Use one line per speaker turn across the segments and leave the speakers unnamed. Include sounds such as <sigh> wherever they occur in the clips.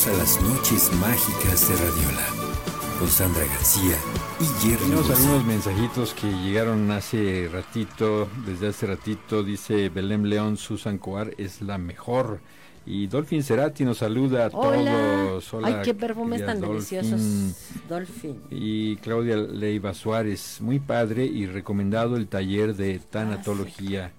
Bienvenidos a las noches mágicas de Radiola con Sandra García y Jerry
Tenemos algunos mensajitos que llegaron hace ratito, desde hace ratito, dice Belém León, Susan Coar es la mejor. Y Dolphin Cerati nos saluda a
Hola.
todos. Hola,
Ay, qué perfumes tan
Dolphin.
deliciosos. Dolphin.
Y Claudia Leiva Suárez, muy padre y recomendado el taller de tanatología.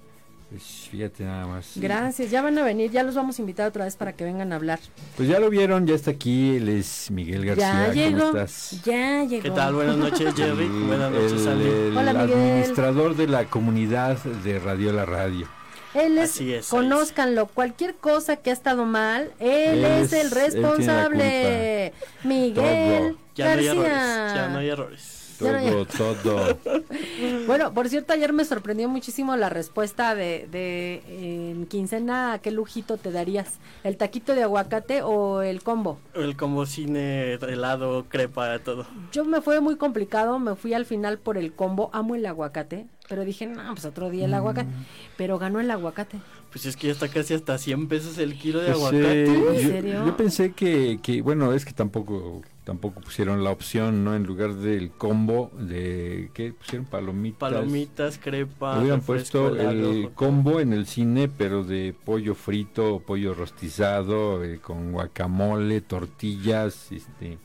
Pues fíjate nada más.
Gracias, ya van a venir, ya los vamos a invitar otra vez para que vengan a hablar.
Pues ya lo vieron, ya está aquí, él es Miguel García.
ya llegó,
¿Cómo estás?
ya llegó.
¿Qué tal? Buenas noches, Jerry. Buenas noches,
el,
Sandy.
el
Hola, Miguel.
administrador de la comunidad de Radio La Radio.
Él es,
Así es,
conózcanlo, cualquier cosa que ha estado mal, él,
Él
es,
es-
el responsable. Miguel
Ya no hay
García.
errores. Ya no hay errores.
Ya no hay-
Todo, todo. <laughs>
Bueno, por cierto, ayer me sorprendió muchísimo la respuesta de, de en quincena, ¿qué lujito te darías? ¿El taquito de aguacate o el combo?
El combo cine, helado, crepa, todo.
Yo me fue muy complicado, me fui al final por el combo, amo el aguacate, pero dije, no, pues otro día el aguacate,
Mm.
pero ganó el aguacate.
Pues es que ya está casi hasta 100 pesos el kilo de
Pues,
aguacate.
eh,
¿En
yo,
serio?
yo pensé que, que, bueno, es que tampoco tampoco pusieron la opción, ¿no? En lugar del combo de, ¿qué? Pusieron palomitas.
Palomitas, crepa,
Hubieran puesto el combo en el cine, pero de pollo frito, pollo rostizado, eh, con guacamole, tortillas, este,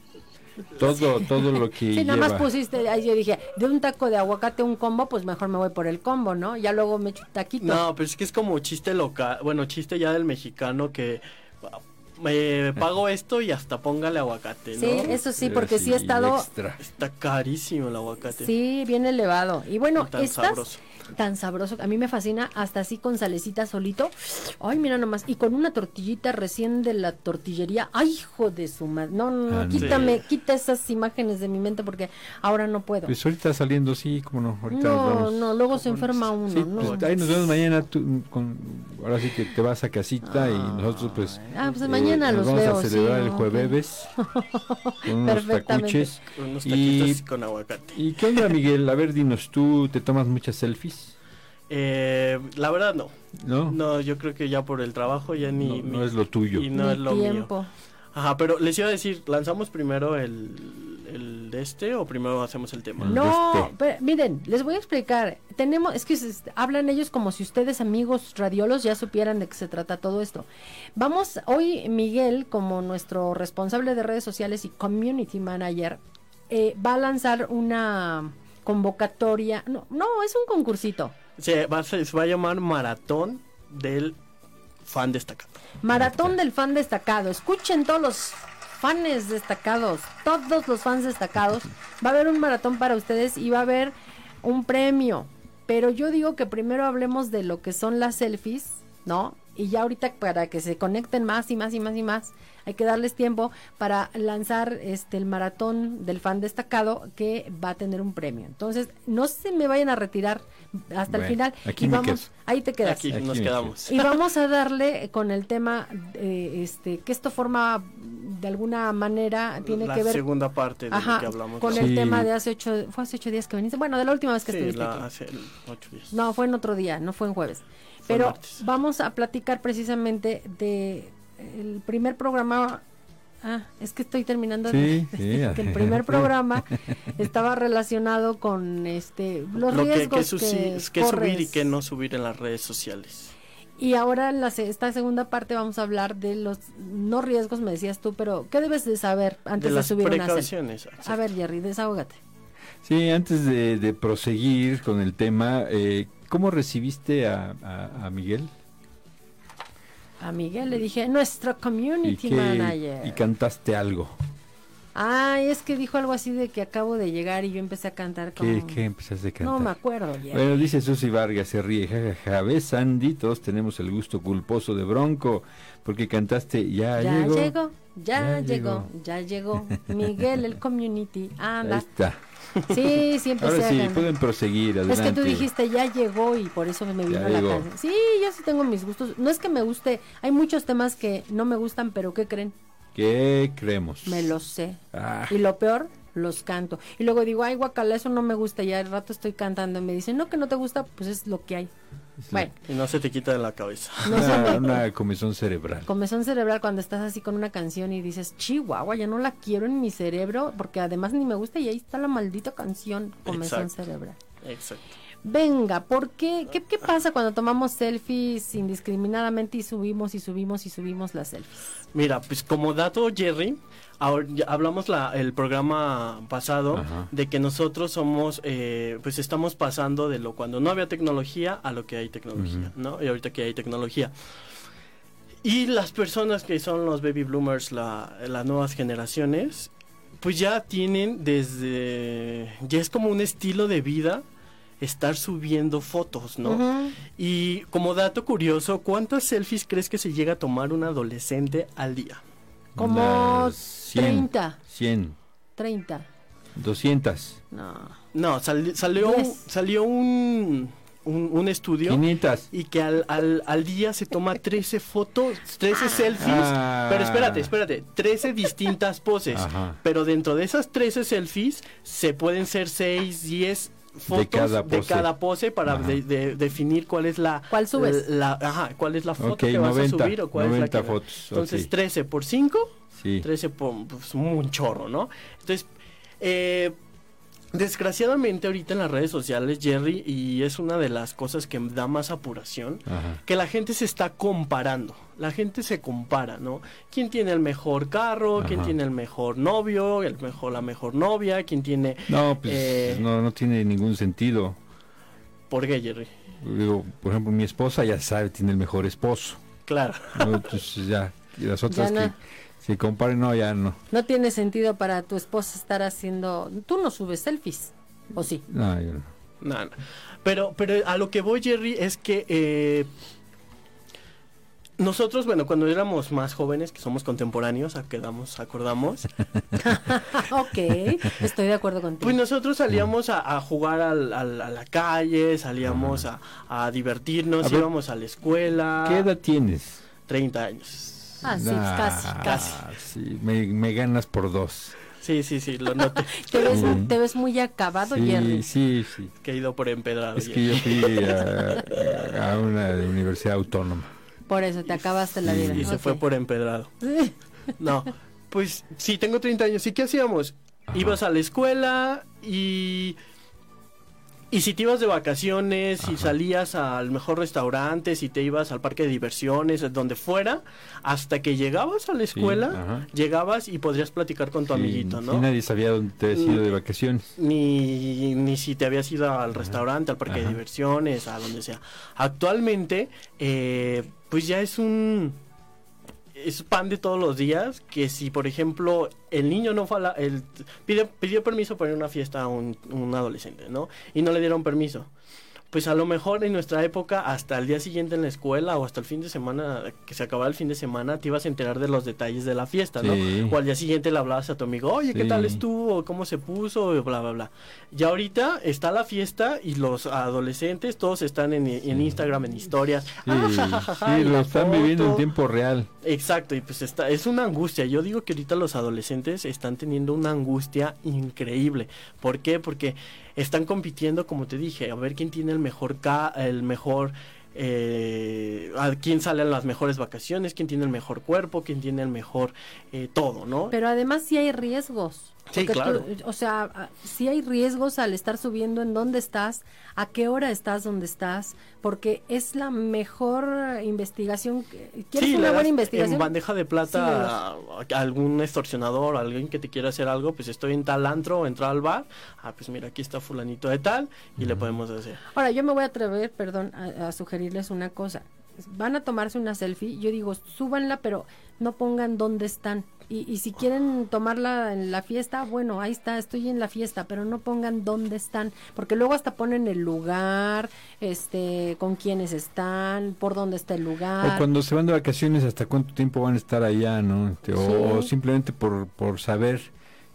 todo, todo lo que <laughs>
Sí, nada más pusiste, ahí yo dije, de un taco de aguacate un combo, pues mejor me voy por el combo, ¿no? Ya luego me echo un taquito.
No, pero es que es como chiste local, bueno, chiste ya del mexicano que me pago esto y hasta póngale aguacate, ¿no?
sí, eso sí,
Pero
porque sí he
el
estado,
extra.
Está carísimo el aguacate.
sí, bien elevado. Y bueno,
tan
estas,
sabroso.
Tan sabroso, a mí me fascina, hasta así con salecita solito. Ay, mira nomás, y con una tortillita recién de la tortillería. Ay, hijo de su madre. No, no, no,
Ah,
quítame, quita esas imágenes de mi mente porque ahora no puedo.
Pues ahorita saliendo, sí, como no, ahorita
No,
vamos.
no, luego se enferma uno,
Sí,
¿no?
pues, ahí nos vemos mañana. tú, con, ahora sí que te vas a casita y nosotros, pues.
Ah, pues mañana
nos
los
vamos
veo,
a celebrar
sí,
el jueves <laughs> con unos tacuches.
Unos
Y-
taquitos con aguacate.
¿Y qué onda, Miguel? A ver, dinos, ¿tú te tomas muchas selfies?
Eh, la verdad no.
¿No?
No, yo creo que ya por el trabajo ya ni...
No, es lo tuyo.
Y no
Mi
es lo mío.
tiempo.
Ajá, pero les iba a decir, ¿lanzamos primero el, el de este o primero hacemos el tema?
El
No,
este.
pero miren, les voy a explicar. Tenemos, es que se- hablan ellos como si ustedes, amigos radiolos, ya supieran de qué se trata todo esto. Vamos, hoy Miguel, como nuestro responsable de redes sociales y community manager, eh, va a lanzar una convocatoria. No, no, es un concursito.
Se va, a llamar Maratón del Fan Destacado.
Maratón del fan destacado. Escuchen todos los fans destacados, todos los fans destacados. Va a haber un maratón para ustedes y va a haber un premio. Pero yo digo que primero hablemos de lo que son las selfies, ¿no? Y ya ahorita para que se conecten más y más y más y más, hay que darles tiempo para lanzar este el maratón del fan destacado que va a tener un premio. Entonces, no se me vayan a retirar hasta el final.
aquí
y
me
vamos,
quedo.
ahí te quedas.
Aquí,
Aquí
nos quedamos.
Y vamos a darle con el tema, eh, este, que esto forma de alguna manera, tiene
la
que ver
segunda parte de lo que hablamos.
con
¿no?
el
Sí.
tema de hace ocho, fue hace ocho días que viniste, bueno, de la última vez que
Sí,
estuviste
la-
aquí.
hace ocho días.
No, fue en otro día, no fue en jueves. Pero
martes.
vamos a platicar precisamente de el primer programa. Ah, es que estoy terminando.
Sí,
de-
sí. <laughs>
que el primer programa <laughs> estaba relacionado con este los
lo que,
riesgos
que, su-
que,
que subir y que no subir en las redes sociales.
Y ahora en la, se- esta segunda parte vamos a hablar de los no riesgos, me decías tú, pero ¿qué debes de saber antes
de
de,
las
subir una
precauciones.
A ver, Jerry, desahógate.
Sí, antes de, de proseguir con el tema, eh, ¿cómo recibiste a, a- a Miguel?
A Miguel le dije, nuestro
¿Y,
community
qué-
manager.
y cantaste algo?
Ay, es que dijo algo así de que acabo de llegar y yo empecé a cantar
¿Qué,
como...
qué empezaste a cantar?
No me acuerdo.
Bueno, dice Susy Vargas, se ríe, jajaja, ves Sandy, todos tenemos el gusto culposo de Bronco, porque cantaste, ya,
ya
llegó.
llegó, ya,
Ya
llegó,
llegó.
ya llegó. <laughs> Miguel, el community,
Ahí
anda.
está.
Sí, sí empecé
Ahora sí, pueden proseguir, adelante.
Es que tú dijiste ya llegó y por eso me vino
Ya
la
llegó.
canción. Sí, yo sí tengo mis gustos. No es que me guste, hay muchos temas que no me gustan, pero ¿qué creen?
¿Qué creemos?
Me lo sé.
Ah,
Y lo peor, los canto. Y luego digo, ay, guacala, eso no me gusta. Y al rato estoy cantando y me dicen, no, que no te gusta, pues es lo que hay. Bueno,
Y no se te quita de la cabeza.
no se
una,
me...
una comezón cerebral.
Comezón cerebral cuando estás así con una canción y dices, chihuahua, ya no la quiero en mi cerebro, porque además ni me gusta y ahí está la maldita canción, comezón
Exacto.
cerebral.
Exacto.
Venga, ¿por qué? ¿qué? qué pasa cuando tomamos selfies indiscriminadamente y subimos y subimos y subimos las selfies?
Mira, pues como dato, Jerry, ahora ya hablamos la, el programa pasado
Ajá.
de que nosotros somos, eh, pues estamos pasando de lo cuando no había tecnología a lo que hay tecnología, ¿no? Y ahorita que hay tecnología. Y las personas que son los baby bloomers, la- las nuevas generaciones, pues ya tienen desde, ya es como un estilo de vida estar subiendo fotos, ¿no? Y como dato curioso, ¿cuántas selfies crees que se llega a tomar un adolescente al día?
Como
Unas 100,
30,
100,
30.
200,
No.
No, sali- salió,
Diez.
salió un, un, un estudio
500.
y que al, al, al día se toma 13 fotos, 13 selfies.
Ah.
Pero espérate, espérate, 13 distintas poses.
Ajá.
Pero dentro de esas 13 selfies se pueden ser 6, 10 fotos
cada pose.
cada pose para de- de- definir cuál es la
¿Cuál subes?
la, ajá, cuál es la foto
Ok,
que vas
90,
a subir o cuál es la
90
que
fotos,
entonces
ok.
13 por 5
Sí.
13 por pues, un chorro, ¿no? Entonces, eh, desgraciadamente ahorita en las redes sociales, Jerry, y es una de las cosas que da más apuración,
Ajá.
que la gente se está comparando. La gente se compara, ¿no? ¿Quién tiene el mejor carro? ¿Quién
Ajá.
tiene el mejor novio? El mejor, la mejor novia? ¿Quién tiene...
No, pues
Eh,
no, no tiene ningún sentido.
¿Por qué, Jerry?
Digo, por ejemplo, mi esposa ya sabe, tiene el mejor esposo.
Claro.
¿no? Entonces ya, y las <laughs> otras
Ya
que se comparen, no, ya no.
No tiene sentido para tu esposa estar haciendo... Tú no subes selfies, ¿o sí?
No, yo no.
No, no. Pero, pero a lo que voy, Jerry, es que eh, nosotros, bueno, cuando éramos más jóvenes, que somos contemporáneos, acordamos, acordamos, <laughs>
ok, estoy de acuerdo contigo.
pues nosotros salíamos a, a jugar al- al- a la calle, salíamos a, a divertirnos,
A ver,
íbamos a la escuela.
¿Qué edad tienes?
30 años.
Ah, sí, casi, casi.
sí, me, me ganas por dos.
Sí, sí, sí, lo noté. <laughs>
Te ves,
Mm.
te ves muy acabado, Jerry.
Sí, sí, sí.
que he ido por empedrado.
Es que yo fui <laughs> a, a una universidad autónoma.
Por eso te acabaste la
Sí.
vida.
Y se fue por empedrado. <laughs> No, pues sí, tengo 30 años. ¿Y qué hacíamos?
Ajá.
Ibas a la escuela y... Y si te ibas de vacaciones, si
Ajá.
salías al mejor restaurante, si te ibas al parque de diversiones, donde fuera, hasta que llegabas a la escuela, llegabas y podrías platicar con tu
Sí,
amiguito, ¿no?
nadie sabía dónde te habías ido de vacaciones.
ni, ni si te habías ido al restaurante, al parque de diversiones, a donde sea. Actualmente, eh, pues ya es un es pan de todos los días que si por ejemplo el niño no fue a la, el, pide, pidió permiso para ir a una fiesta a un adolescente, ¿no? Y no le dieron permiso. Pues a lo mejor en nuestra época, hasta el día siguiente en la escuela o hasta el fin de semana, que se acababa el fin de semana, te ibas a enterar de los detalles de la fiesta, ¿no? O al día siguiente le hablabas a tu amigo, oye, ¿qué
Sí.
tal estuvo? ¿Cómo se puso? Y bla, bla, bla. Y ahorita está la fiesta y los adolescentes todos están en, en Instagram, en historias.
Sí,
Ah, ja, ja, ja, ja,
sí,
y
lo están viviendo en tiempo real.
Exacto, y pues está, es una angustia. Yo digo que ahorita los adolescentes están teniendo una angustia increíble. ¿Por qué? Porque están compitiendo, como te dije, a ver quién tiene el mejor ca el mejor eh, a quién sale en las mejores vacaciones, quién tiene el mejor cuerpo, quién tiene el mejor eh, todo, ¿no?
Pero además sí hay riesgos.
Sí,
Porque tú-
claro.
o sea, a- sí hay riesgos al estar subiendo en dónde estás, a qué hora estás donde estás, porque es la mejor investigación. ¿Quieres
Sí,
una buena investigación?
En bandeja de plata a, a algún extorsionador, a alguien que te quiera hacer algo, pues estoy en tal antro, entro al bar, ah, pues mira, aquí está fulanito de tal, y le podemos hacer.
Ahora, yo me voy a atrever, perdón, a, a sugerirles una cosa. Van a tomarse una selfie, yo digo, súbanla, pero no pongan dónde están. Y, y si quieren tomarla en la fiesta, bueno, ahí está, estoy en la fiesta, pero no pongan dónde están, porque luego hasta ponen el lugar, este, con quiénes están, por dónde está el lugar.
O cuando se van de vacaciones, hasta cuánto tiempo van a estar allá, ¿no? Este, o,
Sí.
o simplemente por, por saber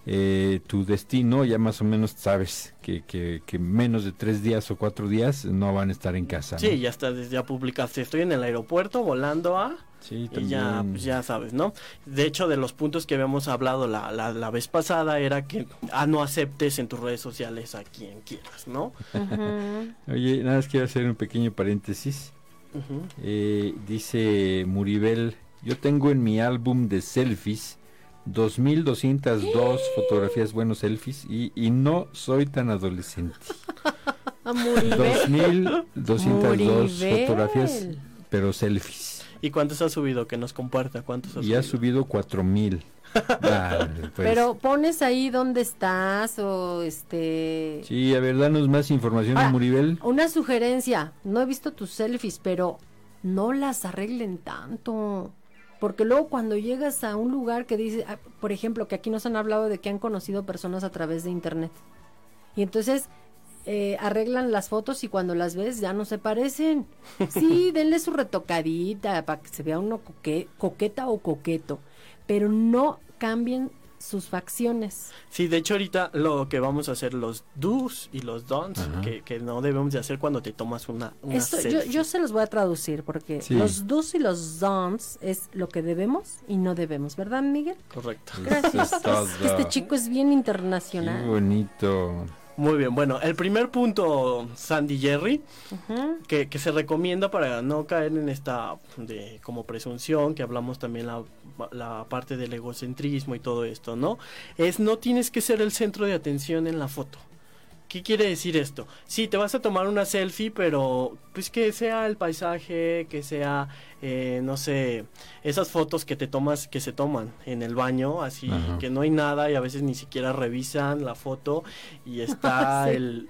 eh, tu destino, ya más o menos sabes que, que, que menos de tres días o cuatro días no van a estar en casa. ¿no?
Sí, ya está, ya publicaste, estoy en el aeropuerto volando a...
Sí,
Y ya, pues ya sabes, ¿no? De hecho, de los puntos que habíamos hablado la, la, la vez pasada era que ah, no aceptes en tus redes sociales a quien quieras, ¿no?
Oye, nada más quiero hacer un pequeño paréntesis. Eh, dice Muribel, yo tengo en mi álbum de selfies 2202 <gasps> fotografías buenos selfies y, y no soy tan adolescente.
A Muribel.
2202
Muribel.
fotografías, pero selfies.
¿Y cuántos has subido? Que nos comparta, ¿cuántos has
Y ha
subido?
subido 4000. Ah, <laughs> pues.
Pero pones ahí dónde estás o este...
Sí, a ver, danos más información,
Ahora,
Muribel.
Una sugerencia, no he visto tus selfies, pero no las arreglen tanto. Porque luego cuando llegas a un lugar que dice, ah, por ejemplo, que aquí nos han hablado de que han conocido personas a través de internet. Y entonces eh, arreglan las fotos y cuando las ves ya no se parecen. <laughs> Sí, denle su retocadita para que se vea uno coque- coqueta o coqueto. Pero no cambien sus facciones.
Sí, de hecho ahorita lo que vamos a hacer, los do's y los don'ts, que, que no debemos de hacer cuando te tomas una, una
Esto, yo, yo se los voy a traducir porque
Sí.
los do's y los don'ts es lo que debemos y no debemos, ¿verdad, Miguel?
Correcto.
Gracias. Este chico es bien
Qué
internacional.
bonito.
Muy bien, bueno, el primer punto, Sandy Jerry, que, que se recomienda para no caer en esta de como presunción que hablamos también la, la parte del egocentrismo y todo esto, ¿no? Es no tienes que ser el centro de atención en la foto. ¿Qué quiere decir esto? Sí, te vas a tomar una selfie, pero pues que sea el paisaje, que sea, eh, no sé, esas fotos que te tomas, que se toman en el baño, así
Ajá.
que no hay nada y a veces ni siquiera revisan la foto y está <laughs>
Sí.
el,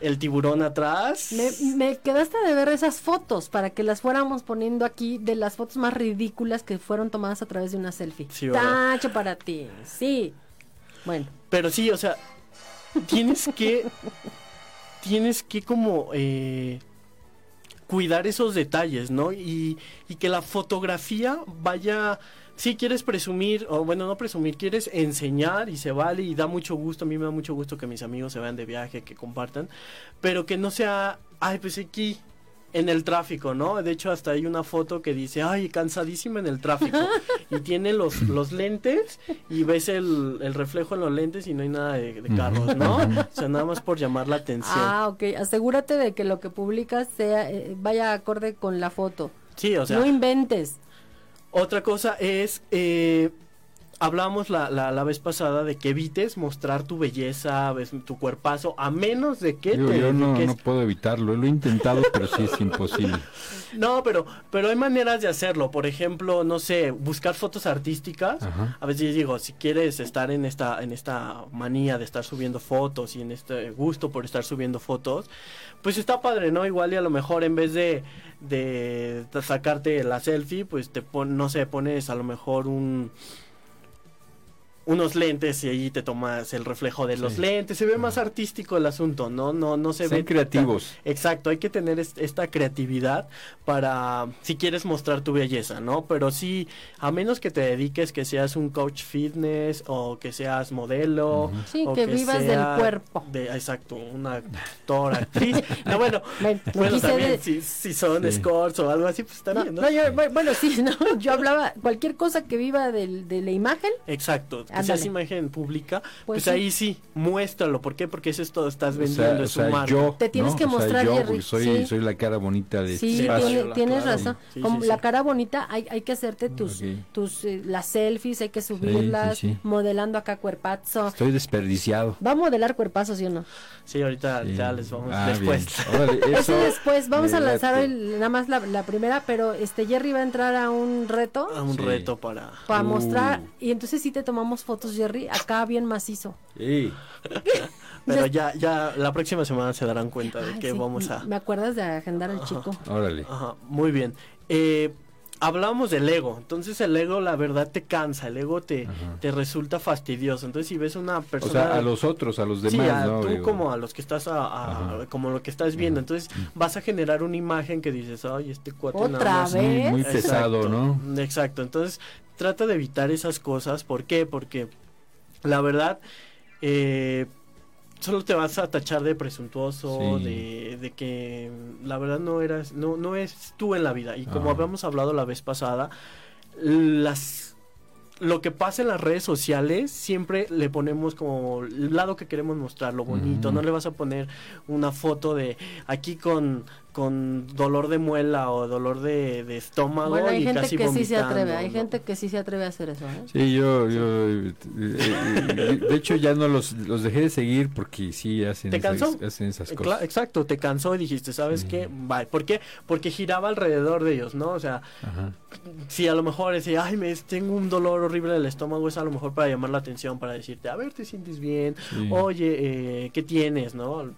el tiburón atrás.
Me, me quedaste de ver esas fotos para que las fuéramos poniendo aquí de las fotos más ridículas que fueron tomadas a través de una selfie.
Sí.
Tacho para ti. Sí. Bueno,
Pero sí, o sea, tienes que. tienes que como. eh, cuidar esos detalles, ¿no? Y, y que la fotografía vaya. Si quieres presumir, o bueno, no presumir, quieres enseñar y se vale y da mucho gusto, a mí me da mucho gusto que mis amigos se vayan de viaje, que compartan, pero que no sea, ay, pues aquí en el tráfico, ¿no? De hecho, hasta hay una foto que dice, ay, cansadísima en el tráfico. <laughs> y tiene los, los lentes y ves el, el reflejo en los lentes y no hay nada de, de carros, ¿no? O sea, nada más por llamar la atención.
ah, ok. Asegúrate de que lo que publicas sea eh, vaya acorde con la foto.
Sí, o sea,
no inventes.
otra cosa es, eh, hablamos la, la, la vez pasada de que evites mostrar tu belleza, tu cuerpazo, a menos de que
Digo,
te
yo no, no puedo evitarlo, lo he intentado, pero sí es imposible. <laughs>
No, pero, pero hay maneras de hacerlo. Por ejemplo, no sé, buscar fotos artísticas.
Ajá.
A veces digo, si quieres estar en esta, en esta manía de estar subiendo fotos y en este gusto por estar subiendo fotos, pues está padre, ¿no? Igual y a lo mejor en vez de, de sacarte la selfie, pues te pon, no sé, pones a lo mejor un unos lentes y ahí te tomas el reflejo de los
Sí.
lentes, se ve más artístico el asunto, ¿no? No, no se ve
Sean
tan-
creativos.
Exacto, hay que tener est- esta creatividad para si quieres mostrar tu belleza, ¿no? Pero sí, a menos que te dediques, que seas un coach fitness o que seas modelo.
Ujú.
Sí,
o
que vivas del
sea
cuerpo.
de- exacto, una actora, actriz. <laughs> No, bueno,
Bueno, no
también
de-
si, si son
Sí.
escorts o algo así, pues
No,
también, ¿no?
no, yo- bu- bueno, sí, <laughs> no, yo hablaba cualquier cosa que viva del- de la imagen.
Exacto, que
Ándale.
seas imagen pública, pues,
Pues sí.
ahí sí, muéstralo. ¿Por qué? Porque eso es todo, estás
O
vendiendo,
sea,
es
o sea, yo,
Te tienes
¿no?
que
O sea,
mostrar,
yo,
Jerry,
soy,
sí.
soy la cara bonita de este
Sí,
espacio.
tiene- tienes
claro.
razón.
Sí,
Como
sí,
la cara bonita, hay, hay que hacerte tus,
Ok.
tus eh, las selfies, hay que subirlas,
sí.
modelando acá cuerpazo.
Estoy desperdiciado.
Va a modelar cuerpazo, ¿sí o no?
Sí, ahorita
Sí.
ya les vamos
Ah,
después.
Órale, <laughs>
Eso
eso
después, vamos a lanzar el- nada más la, la primera, pero este Jerry va a entrar a un reto
A un
Sí.
reto para...
para
Uh.
mostrar y entonces sí te tomamos fotos Jerry acá bien macizo.
Sí.
Pero ya, ya la próxima semana se darán cuenta de
Ay,
que
sí,
vamos a...
¿Me acuerdas de agendar al chico?
Órale.
Ajá, muy bien. Eh, hablábamos del ego. Entonces el ego, la verdad, te cansa. El ego te,
Ajá.
te resulta fastidioso. Entonces si ves una
O
persona...
sea, a los otros, a los
Sí,
demás,
a
¿no?
tú
Digo,
como a los que estás a, como lo que estás viendo.
Ajá.
Entonces vas a generar una imagen que dices, ay, este cuate nada
¿Otra
más".
vez?
Muy, muy
Exacto,
pesado, ¿no?
Exacto. Entonces trata de evitar esas cosas. ¿Por qué? Porque la verdad, eh, solo te vas a tachar de presuntuoso,
Sí.
de, de que la verdad no eras, no, no es tú en la vida. Y como
Ah.
habíamos hablado la vez pasada, las lo que pasa en las redes sociales siempre le ponemos como el lado que queremos mostrar, lo bonito. No le vas a poner una foto de aquí con, con dolor de muela o dolor de, de estómago
Bueno, hay
y
gente
casi
que sí se atreve, hay
¿no?
gente que sí se atreve a hacer eso, ¿eh?
Sí, yo, yo eh, eh, de hecho ya no los, los dejé de seguir porque sí hacen,
¿Te
esas, hacen esas cosas.
Exacto, te cansó y dijiste, ¿sabes qué? Bye. ¿Por qué? Porque giraba alrededor de ellos, ¿no? O sea,
Ajá.
si a lo mejor decía, ay, me tengo un dolor horrible del estómago, es a lo mejor para llamar la atención, para decirte, a ver, te sientes bien,
Sí.
oye, eh, ¿qué tienes, no?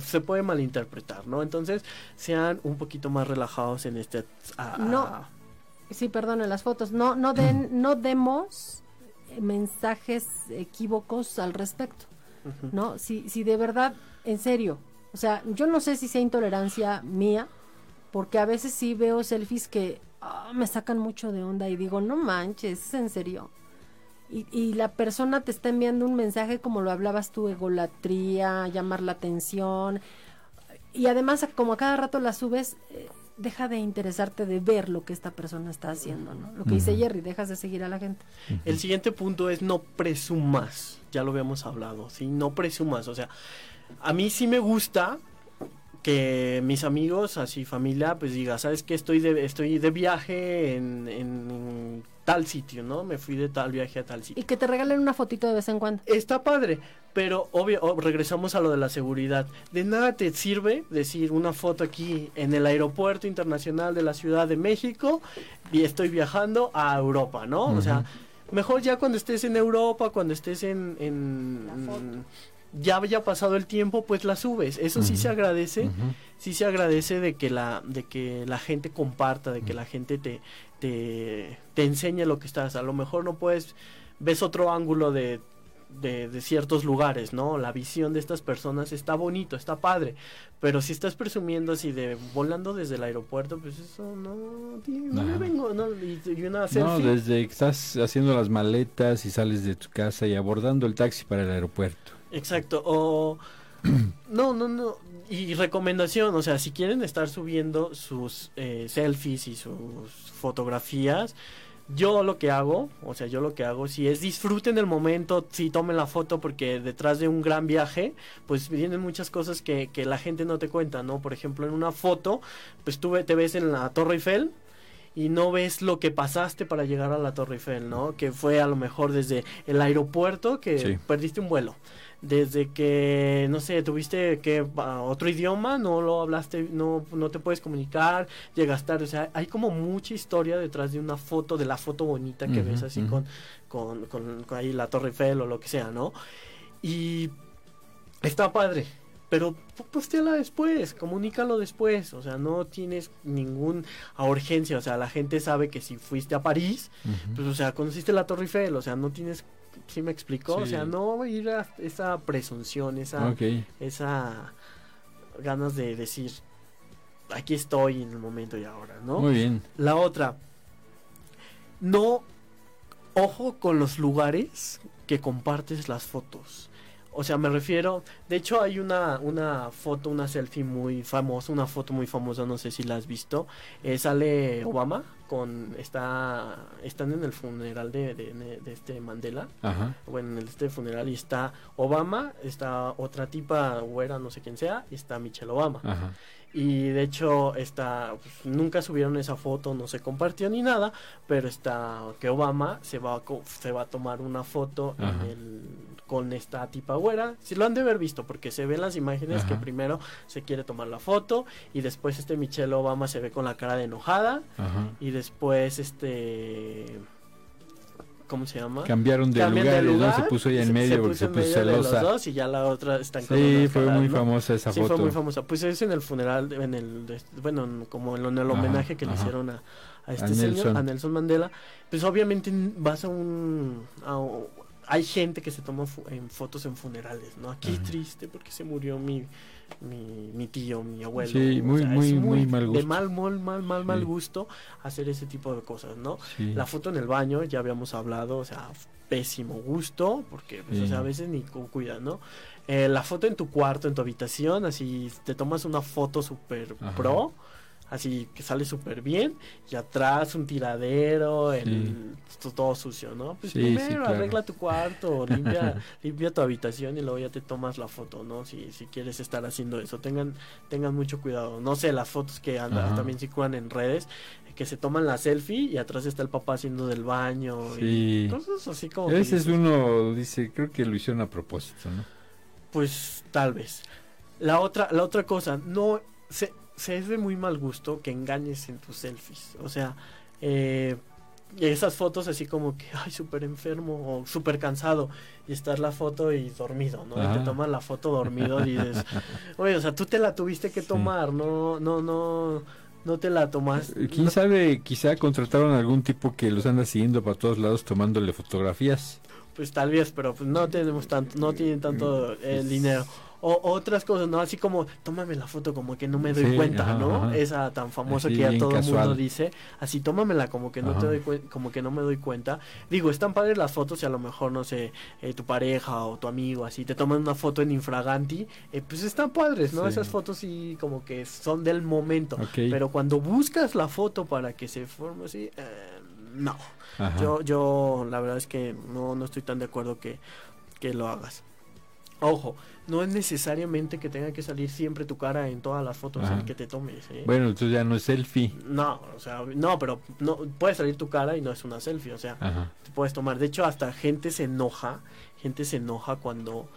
Se puede malinterpretar, ¿no? Entonces, sean un poquito más relajados en este... ah,
No. Sí, perdón, en las fotos. No, no den, <clears throat> no demos eh, mensajes equívocos al respecto. ¿no? Si, si de verdad, en serio, o sea, yo no sé si sea intolerancia mía, porque a veces sí veo selfies que ah, me sacan mucho de onda y digo, no manches, ¿es en serio? Y, y la persona te está enviando un mensaje como lo hablabas tú, egolatría, llamar la atención. Y además, como a cada rato la subes, eh, deja de interesarte de ver lo que esta persona está haciendo, ¿no? Lo que dice. Jerry, dejas de seguir a la gente.
El siguiente punto es no presumas. Ya lo habíamos hablado, ¿sí? No presumas. O sea, a mí sí me gusta que mis amigos, así familia, pues diga, ¿sabes qué? Estoy de, estoy de viaje en, en tal sitio, ¿no? Me fui de tal viaje a tal sitio.
Y que te regalen una fotito de vez en cuando.
Está padre, pero obvio, oh, regresamos a lo de la seguridad. De nada te sirve decir una foto aquí en el aeropuerto internacional de la Ciudad de México y estoy viajando a Europa, ¿no? O sea, mejor ya cuando estés en Europa, cuando estés en... en-
La foto.
Ya haya pasado el tiempo, pues la subes. Eso sí se agradece sí se agradece de que la de que la gente comparta de que la gente te te, te enseñe lo que estás. A lo mejor no puedes ves otro ángulo de, de de ciertos lugares no la visión de estas personas está bonito está padre. Pero si estás presumiendo así de volando desde el aeropuerto pues eso no tiene- no me vengo no y, y una
No, desde que estás haciendo las maletas y sales de tu casa y abordando el taxi para el aeropuerto.
Exacto, o... <clears throat> No, no, no. Y recomendación, o sea, si quieren estar subiendo sus eh, selfies y sus fotografías, yo lo que hago, o sea, yo lo que hago, si es disfruten el momento, si tomen la foto, porque detrás de un gran viaje, pues vienen muchas cosas que, que la gente no te cuenta, ¿no? Por ejemplo, en una foto, pues tú te ves en la Torre Eiffel, y no ves lo que pasaste para llegar a la Torre Eiffel, ¿no? Que fue a lo mejor desde el aeropuerto que
Sí.
perdiste un vuelo. Desde que, no sé, tuviste que otro idioma, no lo hablaste, no, no te puedes comunicar, llegas tarde, o sea, hay como mucha historia detrás de una foto, de la foto bonita que ves así con, con, con, con ahí la Torre Eiffel o lo que sea, ¿no? Y está padre, pero postéala después, comunícalo después, o sea, no tienes ninguna urgencia, o sea, la gente sabe que si fuiste a París, pues, o sea, conociste la Torre Eiffel, o sea, no tienes, ¿sí me explicó? O sea, no ir a esa presunción, esa, esa ganas de decir, aquí estoy en el momento y ahora, ¿no?
Muy bien.
La otra, no, ojo con los lugares que compartes las fotos. O sea, me refiero, de hecho hay una, una foto, una selfie muy famosa, una foto muy famosa, no sé si la has visto. Eh, sale Obama con, está, están en el funeral de, de, de este Mandela
Ajá.
bueno, en el este funeral y está Obama, está otra tipa güera, no sé quién sea, y está Michelle Obama.
Ajá.
Y de hecho, está, pues, nunca subieron esa foto, no se compartió ni nada, pero está que Obama se va a, se va a tomar una foto en el- con esta tipa güera. Si lo han de haber visto, porque se ven las imágenes que primero se quiere tomar la foto y después este Michelle Obama se ve con la cara de enojada
Ajá.
y después este... ¿Cómo se llama?
Cambiaron de
Cambian
lugares,
de
¿no?
lugar,
Se puso ella en medio
se
porque se
en
puso
de los
celosa.
dos y ya la otra están con
Sí, fue
caras,
muy
¿no?
famosa esa
Sí,
foto.
fue muy famosa. Pues es en el funeral, de- en el, de- bueno, en- como en, en el
Ajá,
homenaje que le hicieron a, a este
A
señor,
Nelson.
a Nelson Mandela. Pues obviamente vas a un, a, hay gente que se toma en fotos en funerales, ¿no? Aquí
Ajá.
triste porque se murió mi, mi, mi tío, mi abuelo.
Sí, muy,
sea,
muy,
es
muy mal
De
gusto.
mal, mal, mal, mal, mal
Sí.
gusto hacer ese tipo de cosas, ¿no?
Sí.
La foto en el baño, ya habíamos hablado, o sea, pésimo gusto, porque pues, o sea, a veces ni cu- cuidas, ¿no? Eh, la foto en tu cuarto, en tu habitación, así te tomas una foto super
Ajá.
pro, así que sale súper bien, y atrás un tiradero, el, to- todo sucio, ¿no? Pues
Sí, sí,
primero
claro.
arregla tu cuarto, <laughs> limpia, limpia tu habitación y luego ya te tomas la foto, ¿no? Si, si quieres estar haciendo eso, tengan, tengan mucho cuidado. No sé, las fotos que andan,
Ajá.
también circulan en redes, que se toman la selfie y atrás está el papá haciendo del baño y
Sí.
cosas así como
A veces
dices,
uno dice, creo que lo hicieron a propósito, ¿no?
pues tal vez la otra la otra cosa no se, se es de muy mal gusto que engañes en tus selfies o sea eh, esas fotos así como que <laughs> ay súper enfermo o súper cansado y estás la foto y dormido no y te tomas la foto dormido y dices <laughs> oye o sea tú te la tuviste que
Sí.
tomar no no no no te la tomaste
Eh, ¿Quién sabe? Quizá contrataron a algún tipo que los anda siguiendo para todos lados tomándole fotografías.
Pues tal vez, pero pues no tenemos tanto, no tienen tanto el
Pues-
dinero. O otras cosas, ¿no? Así como, tómame la foto como que no me doy
Sí,
cuenta,
ajá,
¿no?
ajá.
Esa tan famosa
Así,
que ya todo el mundo dice. Así, tómamela como que no
Ajá.
te doy como que no me doy cuenta. Digo, están padres las fotos y a lo mejor, no sé, eh, tu pareja o tu amigo, así, te toman una foto en infraganti, eh, pues están padres, ¿no?
Sí.
Esas fotos sí como que son del momento. Pero cuando buscas la foto para que se forme así, eh, no. Yo, yo la verdad es que no, no estoy tan de acuerdo que, que lo hagas. Ojo, no es necesariamente que tenga que salir siempre tu cara en todas las fotos
Ajá.
que te tomes. ¿eh?
Bueno, entonces ya no es selfie.
No, o sea, no, pero no puede salir tu cara y no es una selfie, o sea,
Ajá.
te puedes tomar. De hecho, hasta gente se enoja, gente se enoja cuando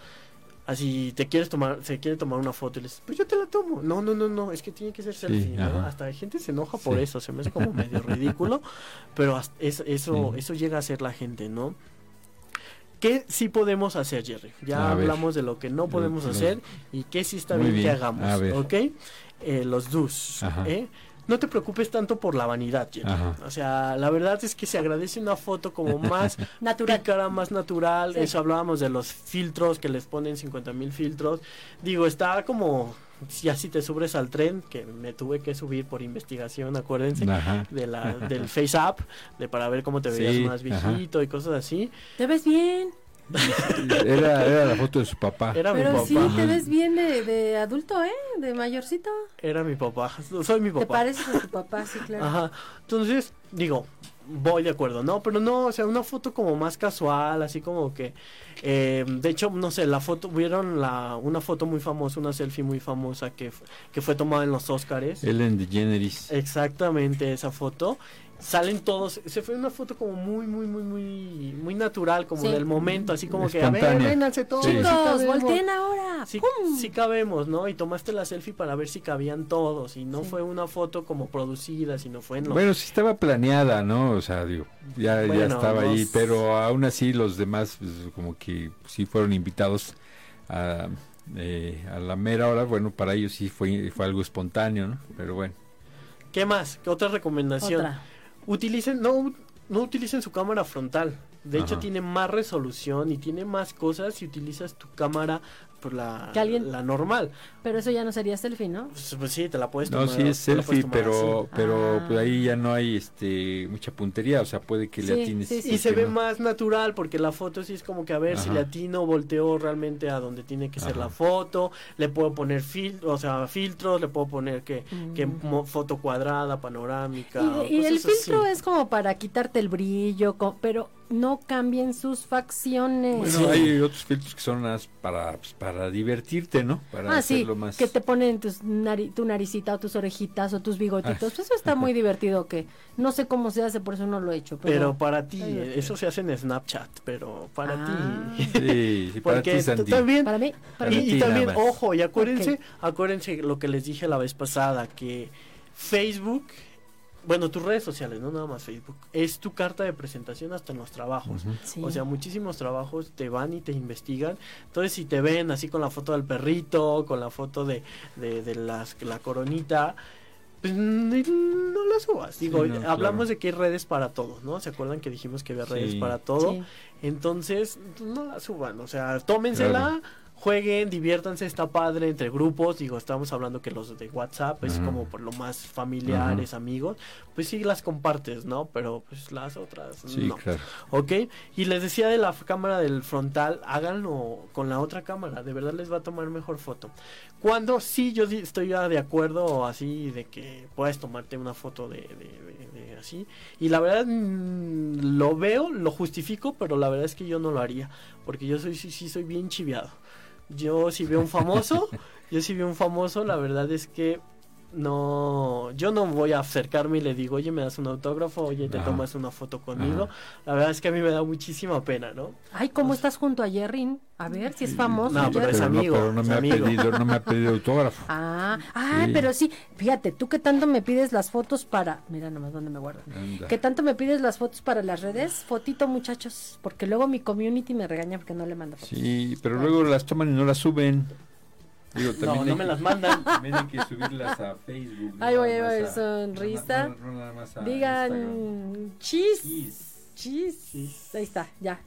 así te quieres tomar, se quiere tomar una foto y le dices, pues yo te la tomo. No, no, no, no, es que tiene que ser selfie, ¿no? Hasta gente se enoja por
Sí.
eso, se me hace como medio ridículo, <laughs> pero es- eso,
Sí.
eso llega a ser la gente, ¿no? ¿Qué sí podemos hacer, Jerry? Ya
A ver.
hablamos de lo que no podemos
Lo-
hacer y qué sí está
Muy
bien, que
bien,
hagamos,
ver.
¿ok? Eh, los do's. ¿eh? No te preocupes tanto por la vanidad, Jerry.
Ajá.
O sea, la verdad es que se agradece una foto como más <laughs>
Natural.
pícara, más natural.
Sí.
Eso hablábamos de los filtros que les ponen 50 mil filtros. Digo, está como, ya si te subes al tren, que me tuve que subir por investigación, acuérdense.
Ajá.
De la, <laughs> del Face App, de para ver cómo te
Sí,
veías más
ajá.
viejito y cosas así.
¿Te ves bien? <laughs>
Era, era la foto de su papá.
Era mi
Pero
papá.
sí, te ves bien de, de adulto, ¿eh? De mayorcito.
Era mi papá. <laughs> Soy mi
Te
papá.
pareces a tu papá, sí, claro.
Ajá. Entonces, digo, voy de acuerdo, ¿no? Pero no, o sea, una foto como más casual, así como que... eh, de hecho, no sé, la foto, vieron la, una foto muy famosa, una selfie muy famosa que, que fue tomada en los Óscares.
Ellen DeGeneres.
Exactamente esa foto. Salen todos, se fue una foto como muy, muy, muy, muy, muy natural, como
Sí.
del momento, así como que, a ver, vénganse todos.
Sí.
sí
Chicos,
cabemos".
volteen ahora.
Sí, sí cabemos, ¿no? Y tomaste la selfie para ver si cabían todos. Y no
Sí.
fue una foto como producida, sino fue en los
Bueno, sí estaba planeada, ¿no? O sea, digo, ya, ya estaba ahí, pero aún así los demás, pues, como que sí fueron invitados a, eh, a la mera hora. Bueno, para ellos sí fue, fue algo espontáneo, ¿no? Pero bueno.
¿Qué más? ¿Qué otra recomendación?
Otra.
Utilicen, no, no utilicen su cámara frontal. De hecho, tiene más resolución y tiene más cosas si utilizas tu cámara la,
Que alguien-
la normal.
Pero eso ya no sería selfie, ¿no?
Pues, pues sí, te la puedes
No,
tomar.
sí es selfie,
tomar
pero,
así.
pero
Ah.
pues ahí ya no hay este mucha puntería, o sea, puede que le atines.
sí, sí.
Y se ve
no.
más natural porque la foto sí es como que a ver si le atino, volteo realmente a donde tiene que ser la foto. Le puedo poner fil o sea, filtros, le puedo poner que, que
Mm.
foto cuadrada, panorámica.
Y, y el
así.
filtro es como para quitarte el brillo, pero no cambien sus facciones.
Bueno,
Sí.
hay otros filtros que son más para, pues, para divertirte, ¿no? Para
ah, sí,
hacerlo más...
que te ponen tus nari- tu naricita o tus orejitas o tus bigotitos.
Ah.
Pues eso está muy <laughs> divertido que no sé cómo se hace, por eso no lo he hecho. Pero,
Pero para ti, eso se hace en Snapchat, pero para
Ah.
ti.
Sí, sí, para
Porque
ti,
también
para mí, para
y,
mí.
y también, ojo, y acuérdense, acuérdense lo que les dije la vez pasada, que Facebook, bueno, tus redes sociales, no nada más Facebook, es tu carta de presentación hasta en los trabajos.
Sí.
O sea, muchísimos trabajos te van y te investigan. Entonces, si te ven así con la foto del perrito, con la foto de, de, de las, la coronita, pues no la subas. Digo,
no,
hablamos
claro.
de que hay redes para todo, ¿no? ¿Se acuerdan que dijimos que había redes
Sí.
para todo?
Sí.
Entonces, no la suban, o sea, tómensela, jueguen, diviértanse, está padre entre grupos, digo, estamos hablando que los de WhatsApp es como por lo más familiares, amigos, pues sí las compartes, ¿no? Pero pues las otras
Sí,
no.
claro.
¿Ok? Y les decía de la cámara del frontal, háganlo con la otra cámara, de verdad les va a tomar mejor foto. Cuando sí, yo estoy ya de acuerdo así de que puedes tomarte una foto de, de- de- de así. Y la verdad mm, lo veo, lo justifico, pero la verdad es que yo no lo haría, porque yo soy sí, sí soy bien chiviado. Yo si veo un famoso, yo si veo un famoso, la verdad es que no, yo no voy a acercarme y le digo, oye, me das un autógrafo, oye, te
Ajá.
tomas una foto conmigo.
Ajá.
La verdad es que a mí me da muchísima pena, ¿no?
Ay, ¿cómo estás junto a Jerry? A ver si es famoso.
No, pero es amigo,
No, pero no
es
me,
amigo.
Ha pedido, no me ha pedido autógrafo. <laughs>
Ah, ay,
Sí.
pero sí, fíjate, tú que tanto me pides las fotos para, mira nomás dónde me guardan. Que tanto me pides las fotos para las redes, fotito muchachos, porque luego mi community me regaña porque no le mando fotos.
Sí, pero luego las toman y no las suben. Digo,
No, no me las mandan. <laughs>
También hay que subirlas a Facebook.
Ahí voy,
a-
sonrisa.
no, no, no nada más a Instagram.
Digan, chis,
Chis.
chis, ahí está, ya,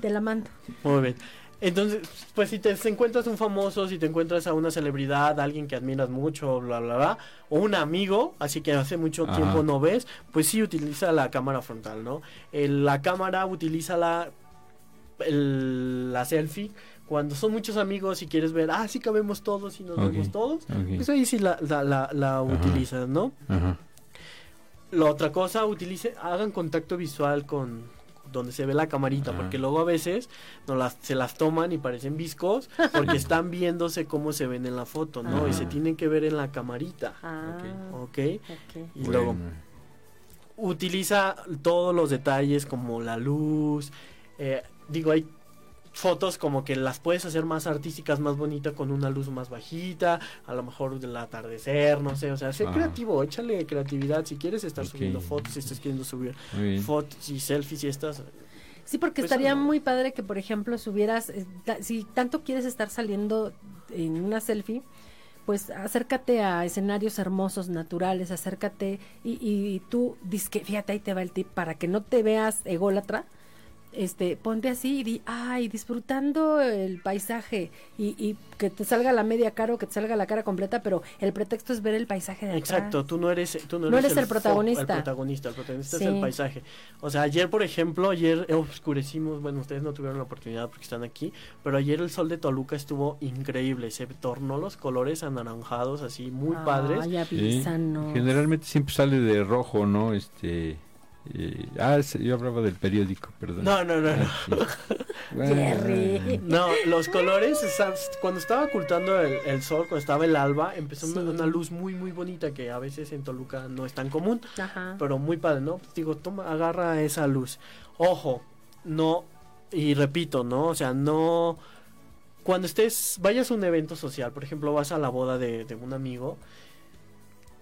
te la mando.
Muy bien. Entonces, pues si te si encuentras un famoso, si te encuentras a una celebridad, alguien que admiras mucho, bla, bla, bla, o un amigo, así que hace mucho
Ajá.
tiempo no ves, pues sí utiliza la cámara frontal, ¿no? El- la cámara utiliza la, el- la selfie. Cuando son muchos amigos y quieres ver, ah, sí cabemos todos y nos vemos todos,
Ok.
pues ahí sí la, la, la, la utilizas, ¿no?
Ajá.
La otra cosa, utilice, hagan contacto visual con donde se ve la camarita,
Ajá.
porque luego a veces no las, se las toman y parecen viscos, porque <laughs> están viéndose cómo se ven en la foto, ¿no? Y se
Ajá.
tienen que ver en la camarita,
Ah,
¿ok?
ok.
Y luego utiliza todos los detalles como la luz, eh, digo, hay fotos como que las puedes hacer más artísticas, más bonitas con una luz más bajita, a lo mejor del atardecer, no sé, o sea, sé
Ajá.
creativo, échale creatividad, si quieres estar subiendo fotos, si estás queriendo subir fotos y selfies y estas,
Sí, porque
Pues,
estaría
no.
muy padre que, por ejemplo, subieras, eh, ta- si tanto quieres estar saliendo en una selfie, pues acércate a escenarios hermosos, naturales, acércate y, y tú, disque, fíjate, ahí te va el tip, para que no te veas ególatra, este, ponte así y di, ay, disfrutando el paisaje y, y que te salga la media cara o que te salga la cara completa, pero el pretexto es ver el paisaje de atrás.
Exacto, tú no eres, tú no
No
eres,
eres el protagonista.
El protagonista, el protagonista es el paisaje. O sea, ayer, por ejemplo, ayer oscurecimos, bueno, ustedes no tuvieron la oportunidad porque están aquí, pero ayer el sol de Toluca estuvo increíble, se tornó los colores anaranjados así muy padres.
Ay,
Sí. Generalmente siempre sale de rojo, ¿no? Este. Eh, ah, yo hablaba del periódico, perdón.
No, no, no, no.
Ah, sí. <laughs> Bueno,
Jerry.
No, los colores, o sea, cuando estaba ocultando el, el sol, cuando estaba el alba, empezó una,
Sí.
una luz muy, muy bonita que a veces en Toluca no es tan común.
Ajá.
pero muy padre, ¿no? Pues digo, toma, agarra esa luz. Ojo, no, y repito, ¿no? O sea, no. Cuando estés, vayas a un evento social, por ejemplo, vas a la boda de, de un amigo,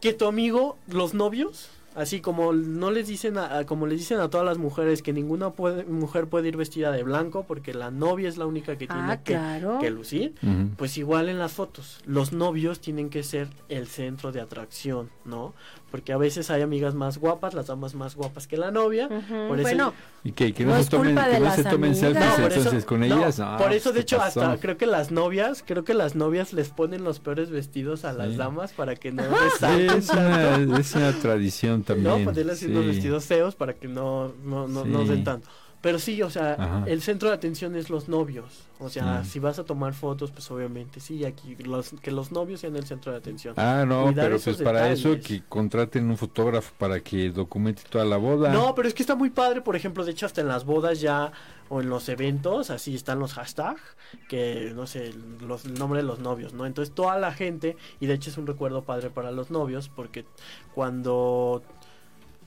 que tu amigo, los novios, así como no les dicen, a, como les dicen a todas las mujeres que ninguna puede- mujer puede ir vestida de blanco porque la novia es la única que tiene
Ah,
que,
claro.
que lucir. Pues igual en las fotos, los novios tienen que ser el centro de atracción, ¿no? Porque a veces hay amigas más guapas, las damas más guapas que la novia. Por eso-
bueno,
¿Y qué? ¿Que
No
no,
es
se tomen,
culpa de
que no
las
se tomen
amigas.
selfies
No,
por eso-
entonces con ellas? No,
por eso de
¿qué
hecho
pasó?
hasta creo que las novias, creo que las novias les ponen los peores vestidos a las
Sí.
damas para que no <laughs>
Sí,
resalten
es, una, es una tradición también.
no, ponerle así unos
sí.
vestidos feos para que no, no, no, no
Sí.
den tanto. Pero sí, o sea,
Ajá.
el centro de atención es los novios. O sea, si vas a tomar fotos, pues obviamente sí, aquí los, que los novios sean el centro de atención.
Ah, no,
Cuidar
pero pues para eso que contraten un fotógrafo para que documente toda la boda.
No, pero es que está muy padre, por ejemplo, de hecho hasta en las bodas ya o en los eventos, así están los hashtags, que no sé, los, el nombre de los novios, ¿no? Entonces toda la gente, y de hecho es un recuerdo padre para los novios, porque cuando...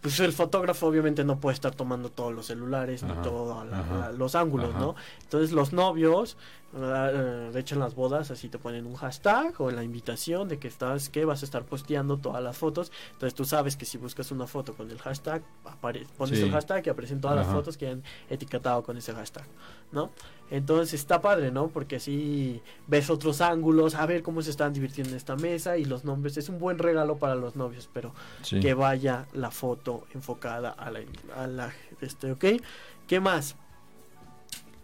Pues el fotógrafo obviamente no puede estar tomando todos los celulares ni todos los los ángulos,
Ajá.
¿no? Entonces los novios, de hecho en las bodas así te ponen un hashtag o en la invitación de que estás, que vas a estar posteando todas las fotos. Entonces tú sabes que si buscas una foto con el hashtag, apare- pones
Sí.
el hashtag y aparecen todas las fotos que han etiquetado con ese hashtag, ¿no? Entonces está padre, ¿no? Porque así ves otros ángulos, a ver cómo se están divirtiendo en esta mesa y los nombres. Es un buen regalo para los novios, pero
Sí.
que vaya la foto enfocada a la, a la este, ¿ok? ¿Qué más?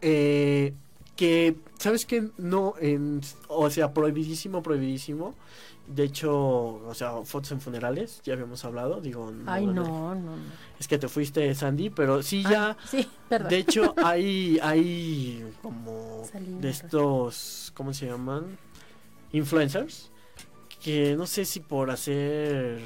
Eh, que, ¿sabes qué? No, en, o sea, prohibidísimo, prohibidísimo. De hecho, o sea, fotos en funerales, ya habíamos hablado, digo...
Ay, no, no, no.
Es que te fuiste, Sandy, pero sí ya...
sí, perdón.
De hecho, <laughs> hay, hay como de estos, ¿cómo se llaman? Influencers. Que no sé si por hacer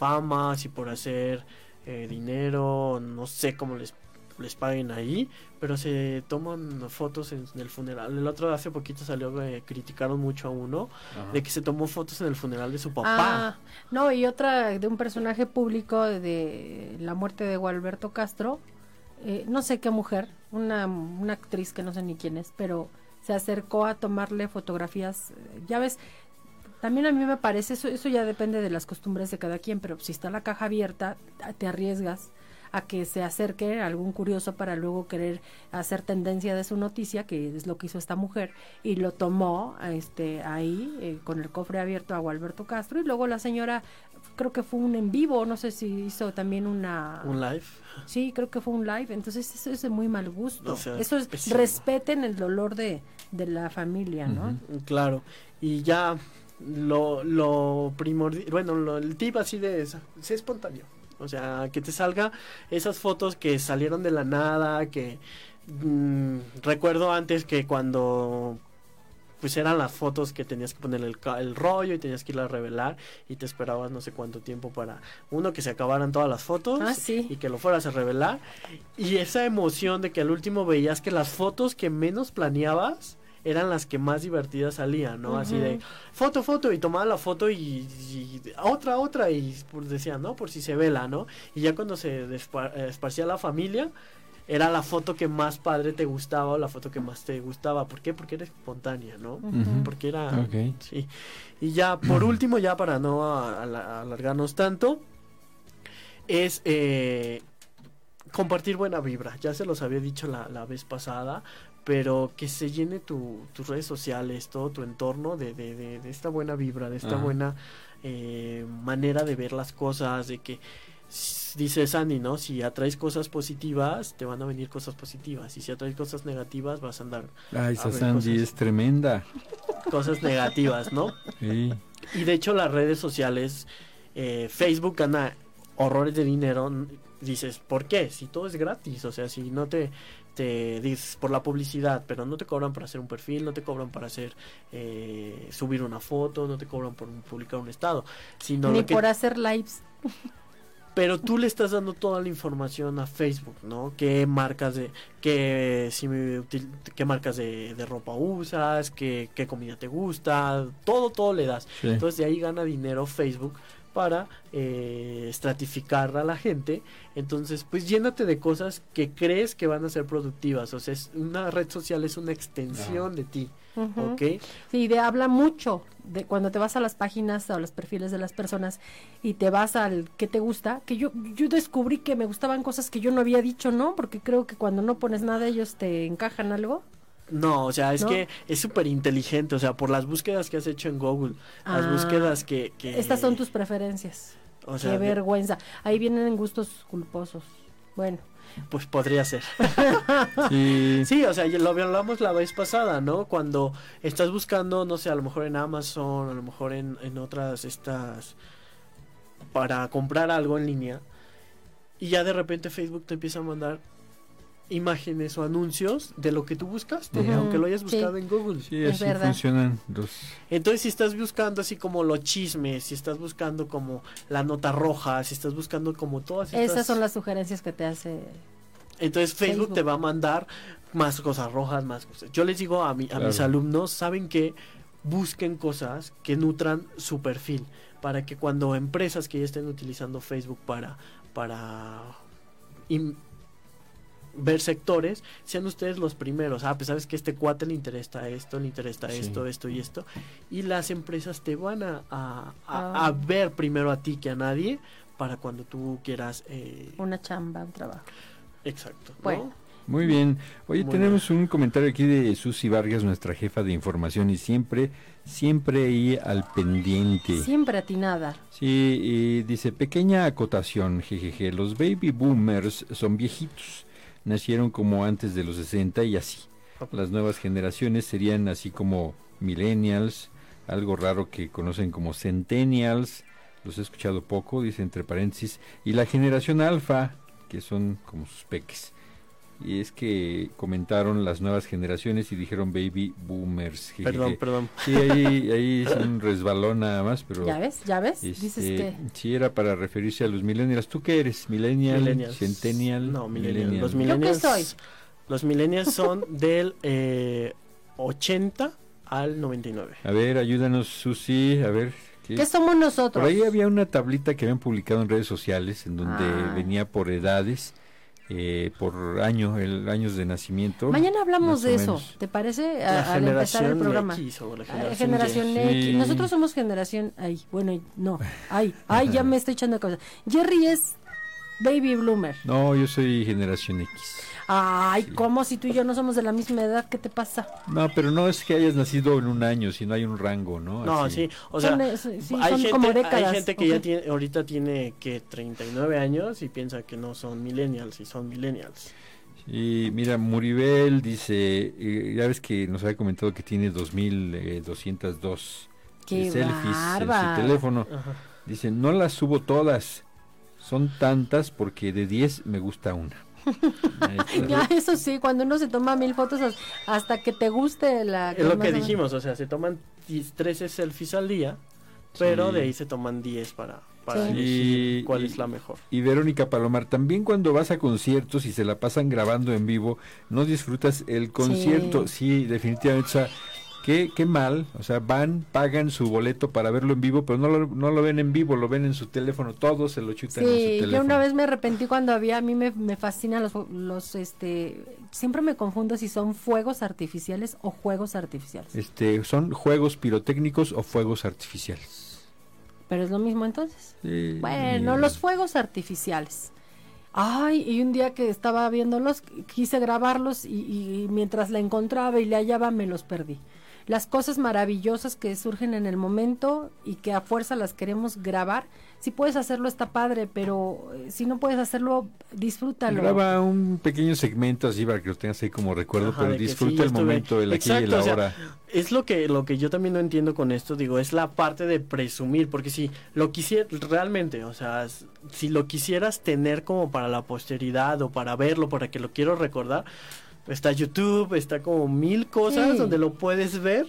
fama, si por hacer eh, dinero, no sé cómo les, les paguen ahí, pero se toman fotos en, el funeral. El otro hace poquito salió que criticaron mucho a uno
Ajá.
de que se tomó fotos en el funeral de su papá.
Ah, no, y otra de un personaje público de la muerte de Gualberto Castro. eh, no sé qué mujer, una, una actriz que no sé ni quién es, pero se acercó a tomarle fotografías. eh, Ya ves, también a mí me parece, eso, eso ya depende de las costumbres de cada quien, pero si está la caja abierta, te arriesgas a que se acerque algún curioso para luego querer hacer tendencia de su noticia, que es lo que hizo esta mujer, y lo tomó este ahí eh, con el cofre abierto a Gualberto Castro, y luego la señora, creo que fue un en vivo, no sé si hizo también una...
Un live.
Sí, creo que fue un live, entonces eso es de muy mal gusto.
O sea,
eso es,
pésimo.
respeten el dolor de, de la familia, ¿no?
Claro, y ya lo, lo primordial, bueno, lo- el tip así de esa, sé espontáneo. O sea, que te salga esas fotos que salieron de la nada, que mm, recuerdo antes que cuando pues eran las fotos que tenías que poner el, el rollo y tenías que ir a revelar y te esperabas no sé cuánto tiempo para uno que se acabaran todas las fotos
Ah, sí.
y que lo fueras a revelar y esa emoción de que al último veías que las fotos que menos planeabas eran las que más divertidas salían, ¿no? Así de foto, foto y tomaba la foto y, y otra, otra y pues decían, ¿no? Por si se vela, ¿no? Y ya cuando se eh, esparcía la familia era la foto que más padre te gustaba o la foto que más te gustaba. ¿Por qué? Porque era espontánea, ¿no? Porque era...
Ok.
Sí. Y ya, por último, ya para no a- a- alargarnos tanto, es eh, compartir buena vibra. Ya se los había dicho la, la vez pasada, pero que se llene tu, tus redes sociales, todo tu entorno de, de, de- de esta buena vibra, de esta
Ajá.
buena eh, manera de ver las cosas, de que dice Sandy, ¿no? Si atraes cosas positivas, te van a venir cosas positivas. Y si atraes cosas negativas, vas a andar
Ay, esa
A ver,
Sandy
cosas.
es tremenda.
cosas negativas, ¿no?
Sí.
Y de hecho las redes sociales, eh, Facebook gana horrores de dinero. Dices, ¿por qué? Si todo es gratis, o sea, si no te, te dices por la publicidad, pero no te cobran para hacer un perfil, no te cobran para hacer, eh, subir una foto, no te cobran por publicar un estado, sino
Ni
que
por hacer lives. <laughs>
pero tú le estás dando toda la información a Facebook, ¿no? ¿Qué marcas de, qué, si me util- qué marcas de, de ropa usas, qué, qué comida te gusta, todo, todo le das.
sí.
Entonces de ahí gana dinero Facebook para eh, estratificar a la gente. Entonces, pues llénate de cosas que crees que van a ser productivas. O sea, es, una red social es una extensión de ti. ¿ok?
Sí, de habla mucho de cuando te vas a las páginas o a los perfiles de las personas y te vas al que te gusta, que yo yo descubrí que me gustaban cosas que yo no había dicho, ¿no? Porque creo que cuando no pones nada ellos te encajan algo.
No, o sea, es
¿No?
que es súper inteligente, o sea, por las búsquedas que has hecho en Google, las
Ah,
búsquedas que, que-
Estas son tus preferencias.
o sea,
Qué
de-
vergüenza. Ahí vienen gustos culposos. Bueno,
Pues podría ser. <laughs>
Sí.
Sí, o sea, ya lo hablamos la vez pasada, ¿no? Cuando estás buscando, no sé, a lo mejor en Amazon, a lo mejor en, en otras estas para comprar algo en línea y ya de repente Facebook te empieza a mandar imágenes o anuncios de lo que tú buscaste, aunque lo hayas
sí.
buscado en Google.
Sí,
Es
así
verdad.
funcionan los...
Entonces, si estás buscando así como los chismes, si estás buscando como la nota roja, si estás buscando como todas estas...
esas son las sugerencias que te hace.
Entonces Facebook,
Facebook.
te va a mandar más cosas rojas, más cosas. Yo les digo a, mi, a mis alumnos, saben que busquen cosas que nutran su perfil para que cuando empresas que ya estén utilizando Facebook para para ver sectores, sean ustedes los primeros. Ah, pues sabes que este cuate le interesa esto, le interesa
Sí.
esto, esto y esto. Y las empresas te van a, a- a-
Ah.
a ver primero a ti que a nadie para cuando tú quieras. eh,
Una chamba, un trabajo.
exacto. ¿no?
Bueno.
Muy bien. Oye,
Muy
tenemos un comentario aquí de Susi Vargas, nuestra jefa de información, y siempre, siempre ahí al pendiente.
Siempre atinada.
Sí, y dice, pequeña acotación, jejeje, los baby boomers son viejitos, nacieron como antes de los 60 y así. Las nuevas generaciones serían así como millennials, algo raro que conocen como centennials, los he escuchado poco, dice entre paréntesis, y la generación alfa, que son como sus peques. Y es que comentaron las nuevas generaciones y dijeron baby boomers. jejeje.
Perdón, perdón.
Sí, ahí, ahí es un resbalón nada más, pero...
¿Ya ves? ¿Ya ves?
Este,
Dices que...
Sí, era para referirse a los millennials. ¿Tú qué eres? ¿Millennial?
Millennials.
¿Centennial?
No, millennials. Los
¿Yo qué
millennials.
soy?
Los millennials son del eh, 80 al 99.
A ver, ayúdanos, Susi, a ver. ¿qué?
¿Qué somos nosotros?
Por ahí había una tablita que habían publicado en redes sociales en donde
Ah.
venía por edades, eh, por año, el años de nacimiento.
Mañana hablamos de eso. ¿te parece?
La
A- al empezar el
generación
programa.
X o la
Ah,
generación,
generación
Y.
X. Nosotros somos generación. Ay, bueno, no. Ay, ay, ya me estoy echando cosas. Jerry es baby bloomer.
No, yo soy generación X.
Ay,
Sí.
¿cómo si tú y yo no somos de la misma edad? ¿Qué te pasa?
No, pero no es que hayas nacido en un año, sino hay un rango, ¿no?
No,
Así.
sí, o sea,
Son sí,
hay, gente,
como
hay
décadas,
gente que ya tiene, ahorita tiene que 39 años y piensa que no son millennials y son millennials.
Y mira, Muribel dice, eh, ya ves que nos había comentado que tiene 2202
Qué
selfies en su teléfono.
Ajá.
Dice, no las subo todas, son tantas porque de 10 me gusta una. Está.
Ya, eso sí, cuando uno se toma mil fotos as- hasta que te guste la...
Es lo que dijimos, o sea, se toman 10 13 selfies al día, pero
Sí.
de ahí se toman 10 para, para
Sí.
elegir cuál
y-
es la mejor.
Y Verónica Palomar, también cuando vas a conciertos y se la pasan grabando en vivo, no disfrutas el concierto. Sí, definitivamente. O sea, qué, qué mal. O sea, van, pagan su boleto para verlo en vivo, pero no lo, no lo ven en vivo, lo ven en su teléfono. Todos se lo chutan en su
Sí,
teléfono.
yo una vez me arrepentí cuando había, a mí me, me fascinan los, los, este, siempre me confundo si son fuegos artificiales o juegos artificiales.
Este, son juegos pirotécnicos o fuegos artificiales.
Pero es lo mismo entonces.
Sí,
Bueno, los fuegos artificiales. Ay, y un día que estaba viéndolos, quise grabarlos y, y mientras la encontraba y le hallaba, me los perdí. Las cosas maravillosas que surgen en el momento y que a fuerza las queremos grabar, si puedes hacerlo está padre, pero eh, si no puedes hacerlo, disfrútalo.
Graba un pequeño segmento así para que lo tengas ahí como recuerdo,
Ajá,
pero
sí,
disfruta el
estuve-
momento, el aquí y el
Exacto, o sea,
ahora.
Es lo que, lo que yo también no entiendo con esto, digo, es la parte de presumir, porque si lo quisiera realmente, o sea, si lo quisieras tener como para la posteridad o para verlo, para que lo quiero recordar, está YouTube, está como mil cosas
Sí.
donde lo puedes ver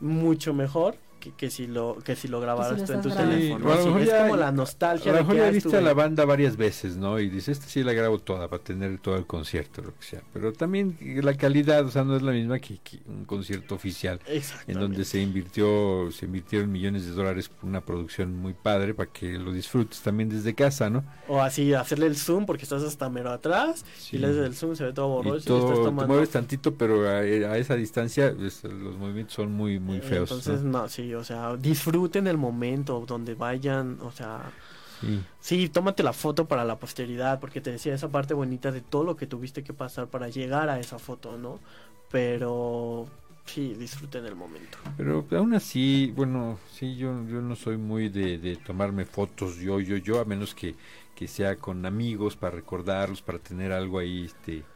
mucho mejor que, que si lo que si lo grabaras
lo
tú en tu
grabando.
teléfono.
Sí, a
Sí, es como la
A
nostalgia
lo
de
mejor
que
ya
ah,
viste a la banda varias veces, ¿no? Y dices, esta sí la grabo toda para tener todo el concierto, lo que sea. Pero también la calidad, o sea, no es la misma que, que un concierto oficial, en donde se invirtió, se invirtieron millones de dólares por una producción muy padre para que lo disfrutes también desde casa, ¿no?
O así hacerle el zoom porque estás hasta mero atrás
Sí.
y le haces el zoom se ve todo borroso
Y
y, estás
todo, te mueves tantito, pero a, a esa distancia pues, los movimientos son muy, muy
Eh,
feos.
Entonces,
¿no?
¿no? sí, o sea, disfruten el momento donde vayan, o sea,
Sí.
sí, tómate la foto para la posteridad, porque te decía esa parte bonita de todo lo que tuviste que pasar para llegar a esa foto, ¿no? Pero sí, disfruten el momento.
Pero aún así, bueno, sí, yo, yo no soy muy de, de tomarme fotos yo, yo, yo, a menos que, que sea con amigos para recordarlos, para tener algo ahí, este,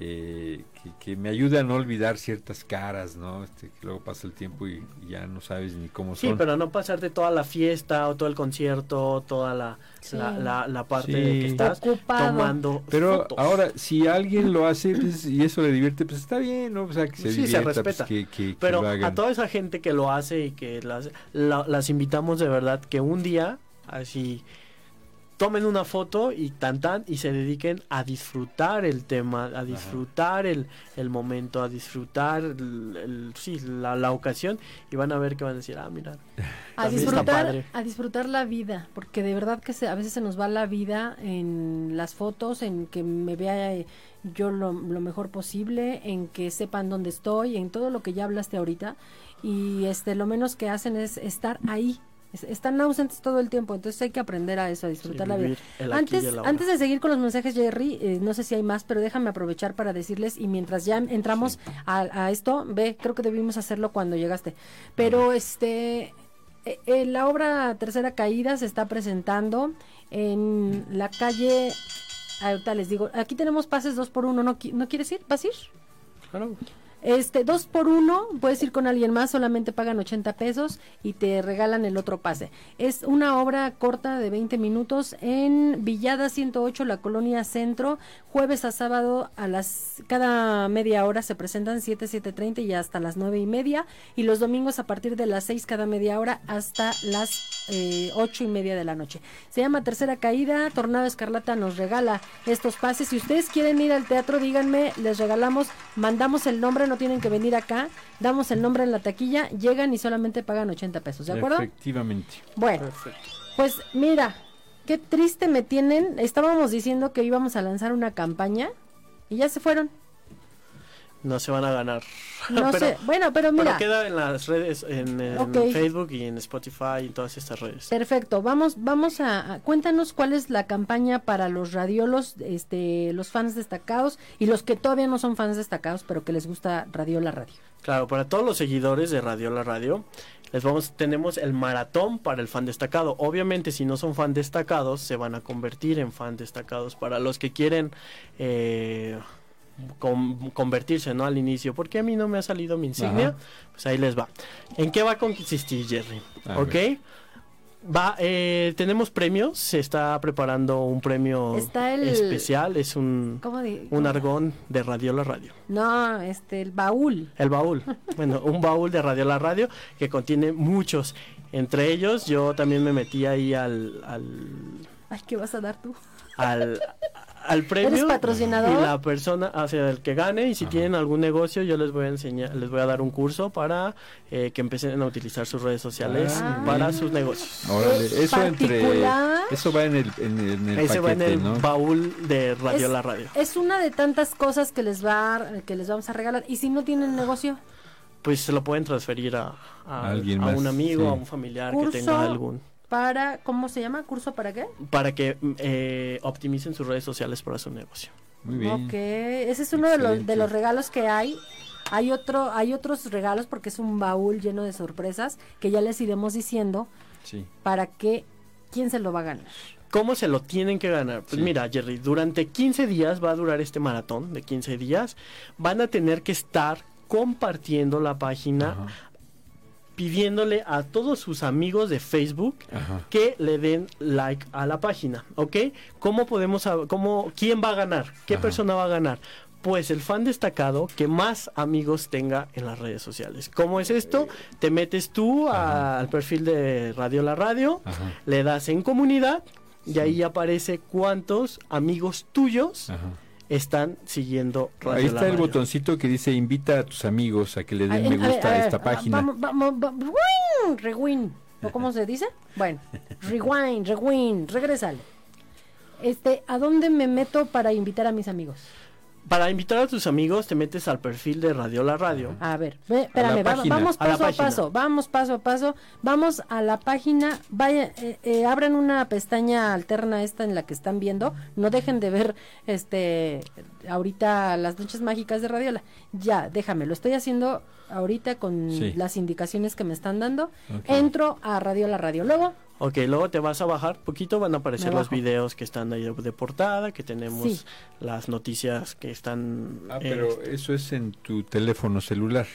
eh, que, que me ayude a no olvidar ciertas caras, ¿no? Este, que luego pasa el tiempo y, y ya no sabes ni cómo
Sí,
son.
pero no pasarte toda la fiesta o todo el concierto, toda la,
Sí.
la, la, la parte
Sí.
de que estás
Ocupado.
tomando
Pero
fotos.
ahora, si alguien lo hace pues, y eso le divierte, pues está bien, ¿no? O sea, que se
Sí, se
divierta, pues,
respeta.
que, que- que
Pero a toda esa gente que lo hace y que las, la- las invitamos de verdad que un día, así, tomen una foto y tan tan y se dediquen a disfrutar el tema, a disfrutar el, el momento, a disfrutar el- el- sí, la, la ocasión y van a ver que van a decir, ah, mira.
A
está
disfrutar,
padre".
a disfrutar la vida, porque de verdad que se, a veces se nos va la vida en las fotos, en que me vea eh, yo lo, lo mejor posible, en que sepan dónde estoy, en todo lo que ya hablaste ahorita, y este lo menos que hacen es estar ahí. Es- Están ausentes todo el tiempo, entonces hay que aprender a eso, a disfrutar
Sí,
la vida. Antes, antes de seguir con los mensajes, Jerry, eh, no sé si hay más, pero déjame aprovechar para decirles, y mientras ya entramos a, a esto, ve, creo que debimos hacerlo cuando llegaste. Pero este, eh, eh, la obra Tercera Caída se está presentando en la calle, ahorita les digo, aquí tenemos pases dos por uno, ¿no, ¿no quieres ir? ¿Vas a ir?
Claro.
Este, dos por uno, puedes ir con alguien más, solamente pagan 80 pesos y te regalan el otro pase. Es una obra corta de 20 minutos en Villada 108, la colonia Centro, jueves a sábado a las, cada media hora se presentan 7, 7.30 y hasta las nueve y media, y los domingos a partir de las 6 cada media hora hasta las eh, ocho y media de la noche. Se llama Tercera Caída, Tornado Escarlata nos regala estos pases. Si ustedes quieren ir al teatro, díganme, les regalamos, mandamos el nombre, no tienen que venir acá, damos el nombre en la taquilla, llegan y solamente pagan 80 pesos, ¿de acuerdo?
Efectivamente.
Bueno,
Perfecto.
pues mira, qué triste me tienen. Estábamos diciendo que íbamos a lanzar una campaña y ya se fueron.
No se van a ganar.
No <laughs>
Pero-
sé, bueno, pero mira.
Pero queda en las redes, en, en
Ok.
Facebook y en Spotify y en todas estas redes.
Perfecto, vamos, vamos a, a- cuéntanos cuál es la campaña para los radiolos, este, los fans destacados y los que todavía no son fans destacados, pero que les gusta Radiola Radio.
Claro, para todos los seguidores de Radio La Radio, les vamos, tenemos el maratón para el fan destacado. Obviamente, si no son fan destacados, se van a convertir en fan destacados. Para los que quieren eh, con- convertirse, ¿no? Al inicio, porque a mí no me ha salido mi insignia,
Ajá.
pues ahí les va. ¿En qué va a consistir, Jerry?
A
¿Ok?
ver.
Va, eh, tenemos premios, se está preparando un premio
Está el-
especial, es un,
¿Cómo di-
un
cómo?
argón de Radio La Radio.
No, este, el baúl.
El baúl. <laughs> Bueno, un baúl de Radio La Radio que contiene muchos. Entre ellos, yo también me metí ahí al, al,
Ay, ¿qué vas a dar tú?
al, <laughs> al premio.
¿Eres patrocinador?
Y la persona, sea, el que gane, y si tienen algún negocio, yo les voy a enseñar, les voy a dar un curso para eh, que empiecen a utilizar sus redes sociales
Ah,
para
bien.
sus negocios.
Órale,
¿Es
eso entre eso va en el en, en el
Ese va en el
¿no?
baúl de Radio
Es-
La Radio.
Es una de tantas cosas que les va a- que les vamos a regalar. Y si no tienen negocio,
Pues se lo pueden transferir a, a,
Alguien
a
más,
un amigo,
sí.
a un familiar que tenga algún.
Para, ¿cómo se llama? ¿Curso para qué?
Para que eh, optimicen sus redes sociales para su negocio.
Muy bien.
Ok, ese es uno de los, de los regalos que hay. Hay otro, hay otros regalos porque es un baúl lleno de sorpresas que ya les iremos diciendo
Sí.
para que quién se lo va a ganar.
¿Cómo se lo tienen que ganar? Pues
Sí.
mira, Jerry, durante 15 días va a durar este maratón de 15 días. Van a tener que estar compartiendo la página,
Ajá.
Pidiéndole a todos sus amigos de Facebook
Ajá.
que le den like a la página, ¿ok? ¿Cómo podemos cómo, quién va a ganar? ¿Qué
Ajá.
persona va a ganar? Pues el fan destacado que más amigos tenga en las redes sociales. ¿Cómo es esto? Te metes tú a- al perfil de Radio La Radio,
Ajá.
le das en comunidad y ahí aparece cuántos amigos tuyos
Ajá.
Están siguiendo Radio
Ahí
La
está el botoncito que dice invita a tus amigos a que le den me
a
gusta
a
esta
ah,
página.
Vamos, vamos, vamos, rewind, rewind. ¿O cómo se dice? Bueno, <laughs> rewind, rewind, regrésale. Este, ¿a dónde me meto para invitar a mis amigos?
Para invitar a tus amigos te metes al perfil de Radio La Radio.
A ver, ve, espérame, va- vamos paso a, paso, vamos paso a paso, vamos a la página, vaya, eh, eh, abran una pestaña alterna esta en la que están viendo, no dejen de ver este ahorita las noches mágicas de Radiola, ya, déjame, lo estoy haciendo ahorita con
Sí.
las indicaciones que me están dando, entro a Radiola Radio, luego,
Ok, luego te vas a bajar poquito, van a aparecer los videos que están ahí de, portada, que tenemos
Sí.
las noticias que están...
Ah, pero eso es en tu teléfono celular.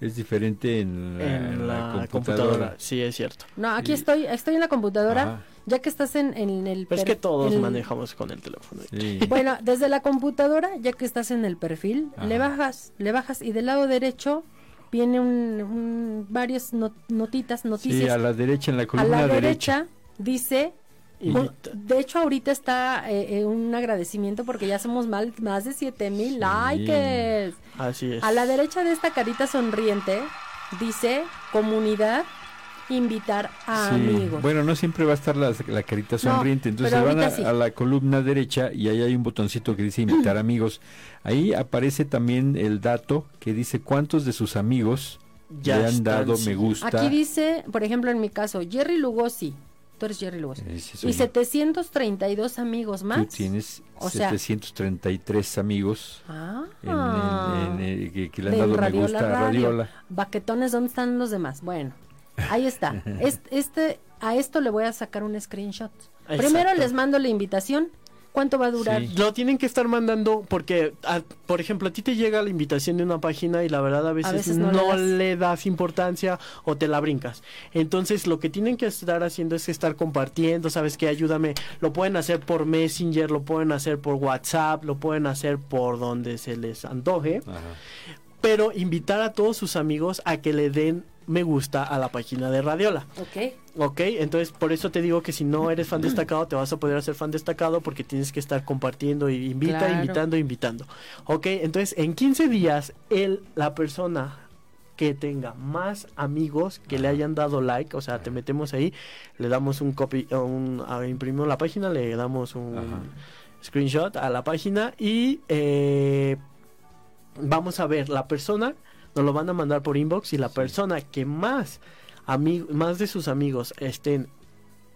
Es diferente en la,
en la computadora.
computadora.
Sí, es cierto.
no, aquí
Y-
estoy, estoy en la computadora,
Ajá,
ya que estás en, en el...
Pero es que todos
el-
manejamos con el teléfono.
sí. <laughs>
Bueno, desde la computadora, ya que estás en el perfil,
Ajá.
le bajas, le bajas y del lado derecho viene un, un- varias no- notitas,
Sí,
noticias.
a la derecha, en la
a
columna
la
derecha.
derecha dice Bueno, de hecho, ahorita está eh, eh, un agradecimiento porque ya somos mal- más de 7 mil likes.
Así es.
A la derecha de esta carita sonriente dice comunidad, invitar a
Sí,
amigos.
Bueno, no siempre va a estar la, la carita sonriente, entonces
pero
van a,
ahorita sí.
a la columna derecha y ahí hay un botoncito que dice invitar <clears throat> amigos. Ahí aparece también el dato que dice cuántos de sus amigos
Ya
le han
están,
dado
sí.
me gusta.
Aquí dice, por ejemplo, en mi caso, Jerry Lugosi. Tú eres Jerry Lugosi.
Ese
Y
yo.
732 amigos más.
Tú tienes
O sea-
733 amigos
Ah.
en- en- en- que, que le han
de
dado me gusta a
Radio.
Radiola.
Baquetones, ¿dónde están los demás? Bueno, ahí está. Este, este, a esto le voy a sacar un screenshot. Primero les mando la invitación. ¿Cuánto va a durar?
Sí.
Lo tienen que estar mandando porque, a- por ejemplo, a ti te llega la invitación de una página y la verdad a veces,
veces no
no,
le das.
le das importancia o te la brincas. Entonces lo que tienen que estar haciendo es estar compartiendo, ¿sabes qué? Ayúdame. Lo pueden hacer por Messenger, lo pueden hacer por WhatsApp, lo pueden hacer por donde se les antoje.
Ajá.
Pero invitar a todos sus amigos a que le den me gusta a la página de Radiola.
Ok.
Ok, entonces por eso te digo que si no eres fan destacado, te vas a poder hacer fan destacado porque tienes que estar compartiendo y invita,
Claro.
invitando, invitando. Ok, entonces en 15 días, él, la persona que tenga más amigos que le hayan dado like, o sea, te metemos ahí, le damos un copy, uh, un, a- imprimimos la página, le damos un
Ajá.
screenshot a la página y eh, vamos a ver la persona nos lo van a mandar por inbox y la persona que más más de sus amigos estén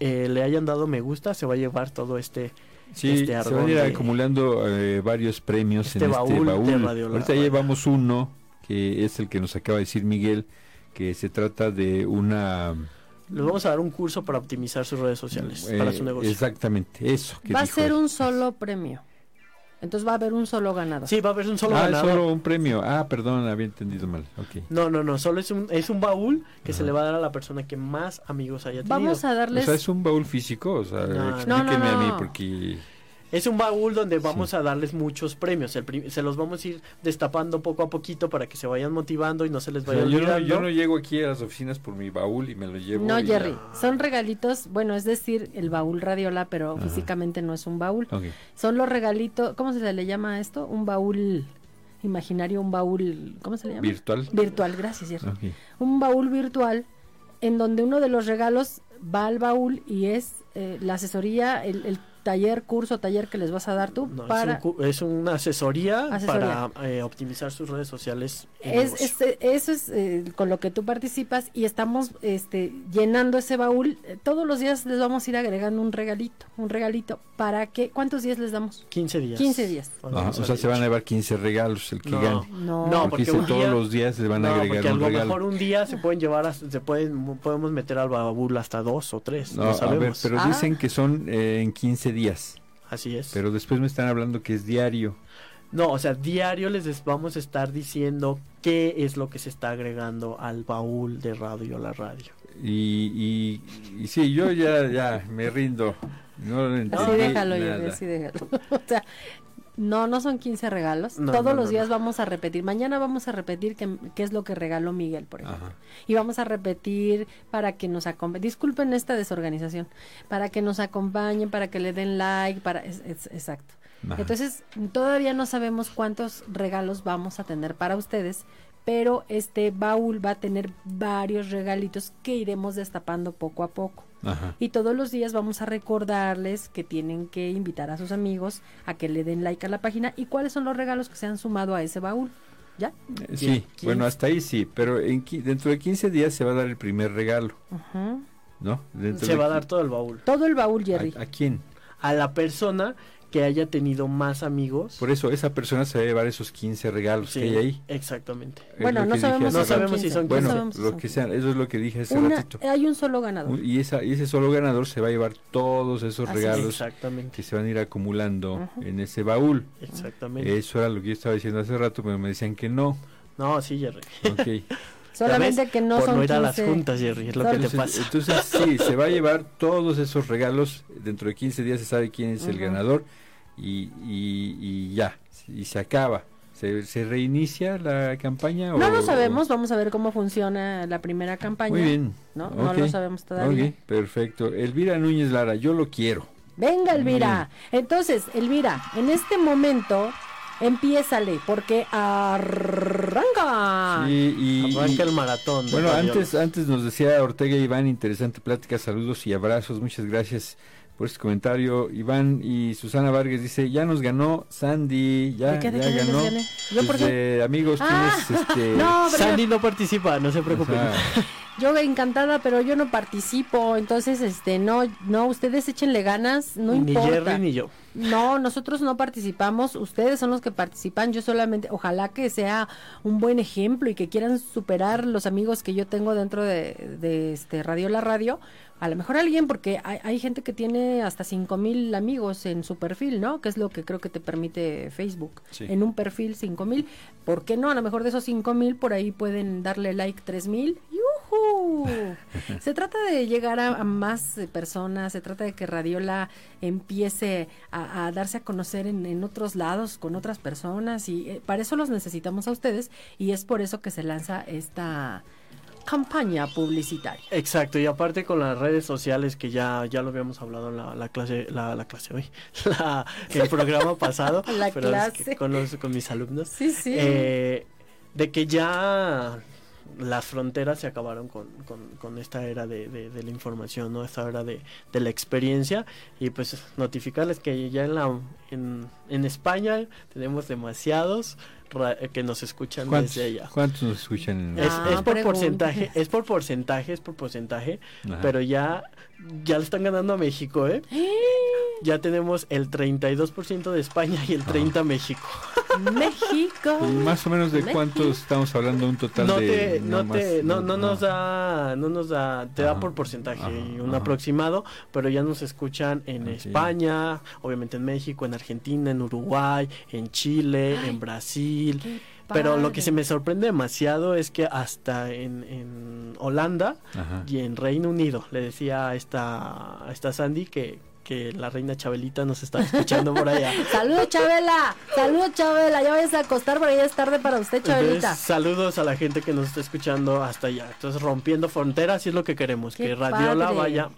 eh, le hayan dado me gusta se va a llevar todo este
Sí,
este
se van
ardor
a ir
de-
acumulando eh, varios premios
Este
en este
baúl. Radio
Ahorita
Radio.
llevamos uno, que es el que nos acaba de decir Miguel, que se trata de una...
les vamos a dar un curso para optimizar sus redes sociales para
eh,
su negocio
Exactamente, eso. Que
Va a ser
él.
un solo premio. Entonces va a haber un solo ganador.
sí va a haber un solo
ah,
ganador
solo un premio. Ah, perdón, había entendido mal. Ok.
no no no solo es un es un baúl que se
Ajá.
le va a dar a la persona que más amigos haya tenido
Vamos a
O
darles...
sea, es un baúl físico, o sea,
No, no.
explíqueme
No, no,
a mí porque...
Es un baúl donde vamos a darles muchos premios. El prim- se los vamos a ir destapando poco a poquito para que se vayan motivando y no se les
o
vaya
sea, yo, no,
olvidando.
yo no llego aquí a las oficinas por mi baúl y me lo llevo.
No, Jerry,
ya.
son regalitos, bueno, es decir, el baúl radiola, pero
Ajá.
físicamente no es un baúl. Son los regalitos, ¿cómo se le llama a esto? Un baúl imaginario, un baúl, ¿cómo se le llama?
Virtual.
Virtual, gracias, Jerry. Un baúl virtual en donde uno de los regalos va al baúl y es eh, la asesoría, el, el taller, curso, taller que les vas a dar tú
No, es un una asesoría,
Asesoría.
para eh, optimizar sus redes sociales.
Es,
negocio.
es- eh, eso es eh, con lo que tú participas y estamos este, llenando ese baúl. Todos los días les vamos a ir agregando un regalito, un regalito. ¿Para qué? ¿Cuántos días les damos?
15 días.
15 días.
O sea, se van a llevar 15 regalos el que
No.
gane.
No,
No,
porque
porque un
todos
día-
los días le van a agregar
porque a
un
lo
regalo.
mejor un día se pueden llevar, hasta- se pueden, podemos meter al baúl hasta dos o tres, no,
No, a ver,
sabemos.
pero
Ah.
dicen que son eh, en 15 días.
Así es.
Pero después me están hablando que es diario.
No, o sea, diario les vamos a estar diciendo qué es lo que se está agregando al baúl de radio la radio.
Y, y, y sí, yo ya, ya me rindo. No
Así
entendí
déjalo, Jerry,
nada.
así déjalo. <laughs> o sea, no, no son 15 regalos.
No,
Todos
no,
los
no,
días vamos a repetir. Mañana vamos a repetir qué, qué es lo que regaló Miguel, por ejemplo.
Ajá.
Y vamos a repetir para que nos acompañen. Disculpen esta desorganización. Para que nos acompañen, para que le den like, para... es- es- exacto.
Ajá.
Entonces, todavía no sabemos cuántos regalos vamos a tener para ustedes, pero este baúl va a tener varios regalitos que iremos destapando poco a poco.
Ajá.
Y todos los días vamos a recordarles que tienen que invitar a sus amigos a que le den like a la página y cuáles son los regalos que se han sumado a ese baúl. ¿Ya?
Eh, Sí,
¿Quién-
bueno, hasta ahí sí, pero en, qui- dentro de 15 días se va a dar el primer regalo,
Ujú.
¿no? Dentro
Se
de
va a dar todo el baúl.
Todo el baúl, Jerry.
¿A, a quién?
A la persona que haya tenido más amigos.
Por eso, esa persona se va a llevar esos 15 regalos
Sí,
que hay ahí.
Exactamente.
Es
Bueno, no sabemos,
No
si son
sabemos si
15,
son
no
Bueno,
sabemos si
lo
son
que sea, eso es lo que dije hace
Una-
ratito.
hay un solo ganador.
Y, esa, y ese solo ganador se va a llevar todos esos
Así es.
regalos
Exactamente.
que se van a ir acumulando en ese baúl.
Exactamente.
Eso era lo que yo estaba diciendo hace rato, pero me decían que no.
No, sí, Jerry.
Ok. <laughs>
Solamente que no
Por
son
no ir a las
15.
juntas, Jerry, es lo que te
Entonces,
pasa.
entonces, sí, se va a llevar todos esos regalos. Dentro de 15 días se sabe quién es el
Ujú.
ganador y, y, y ya, y se acaba. ¿Se, se reinicia la campaña?
No
o-
lo sabemos, vamos a ver cómo funciona la primera campaña.
Muy bien.
No, no
Ok,
lo sabemos todavía.
ok, perfecto. Elvira Núñez Lara, yo lo quiero.
Venga, Elvira. Entonces, Elvira, en este momento, empiézale, porque arranca.
Sí, y,
Arranca
y-
el maratón.
bueno, antes, antes nos decía Ortega Iván, interesante plática, saludos y abrazos, muchas gracias por este comentario. Iván y Susana Vargas dice, ya nos ganó Sandy, ya,
¿De qué, de
ya
qué
ganó.
¿Yo por
Pues
qué?
de amigos,
Ah,
tienes <laughs> este...
No,
Sandy no participa, no se
o
preocupen.
sea, <laughs>
yo encantada, pero yo no participo, entonces, este, no, no, ustedes échenle ganas, no
ni
importa.
Jerry ni yo.
No, nosotros no participamos, ustedes son los que participan, yo solamente, ojalá que sea un buen ejemplo y que quieran superar los amigos que yo tengo dentro de, de este Radio La Radio, a lo mejor alguien, porque hay, hay gente que tiene hasta cinco mil amigos en su perfil, ¿no? Que es lo que creo que te permite Facebook,
Sí.
en un perfil cinco mil, ¿por qué no? A lo mejor de esos cinco mil por ahí pueden darle like tres mil, ¡Yujú! <laughs> Se trata de llegar a, a más eh, personas, se trata de que Radiola empiece a, a darse a conocer en, en otros lados con otras personas y eh, para eso los necesitamos a ustedes y es por eso que se lanza esta campaña publicitaria.
Exacto, y aparte con las redes sociales que ya, ya lo habíamos hablado en la, la clase, la, la clase hoy, <laughs> la, el programa <laughs> pasado,
La
pero es que
clase.
con, los, con mis alumnos,
Sí, sí.
eh, de que ya las fronteras se acabaron con, con, con esta era de, de- de la información, ¿no? Esta era de, de la experiencia y pues notificarles que ya en la en, en España tenemos demasiados que nos escuchan
¿cuántos,
desde allá.
cuántos nos escuchan? en-
Es,
Ah,
es por
pregunta.
porcentaje, es por porcentaje, es por porcentaje,
Ajá.
pero ya, ya le están ganando a México, ¿eh? Ya tenemos el 32% de España y el 30% México.
México.
Y más o menos de
México.
cuántos estamos hablando, un total
No
de...
te, no
más-
te, no, no nos da, no nos da, te da por porcentaje
ajá,
un
ajá.
aproximado, pero ya nos escuchan en
Ok.
España, obviamente en México, en Argentina, en Uruguay, en Chile,
Ay,
en Brasil. Pero lo que se me sorprende demasiado es que hasta en, en Holanda
Ajá.
y en Reino Unido le decía a esta, a esta Sandy que, que la reina Chabelita nos está escuchando por allá. <laughs>
Saludos, Chabela. Saludos, Chabela. Ya vayas a acostar porque ya es tarde para usted, Chabelita.
Entonces, saludos a la gente que nos está escuchando hasta allá. Entonces, rompiendo fronteras, y es lo que queremos,
Qué
que Radiola
padre.
vaya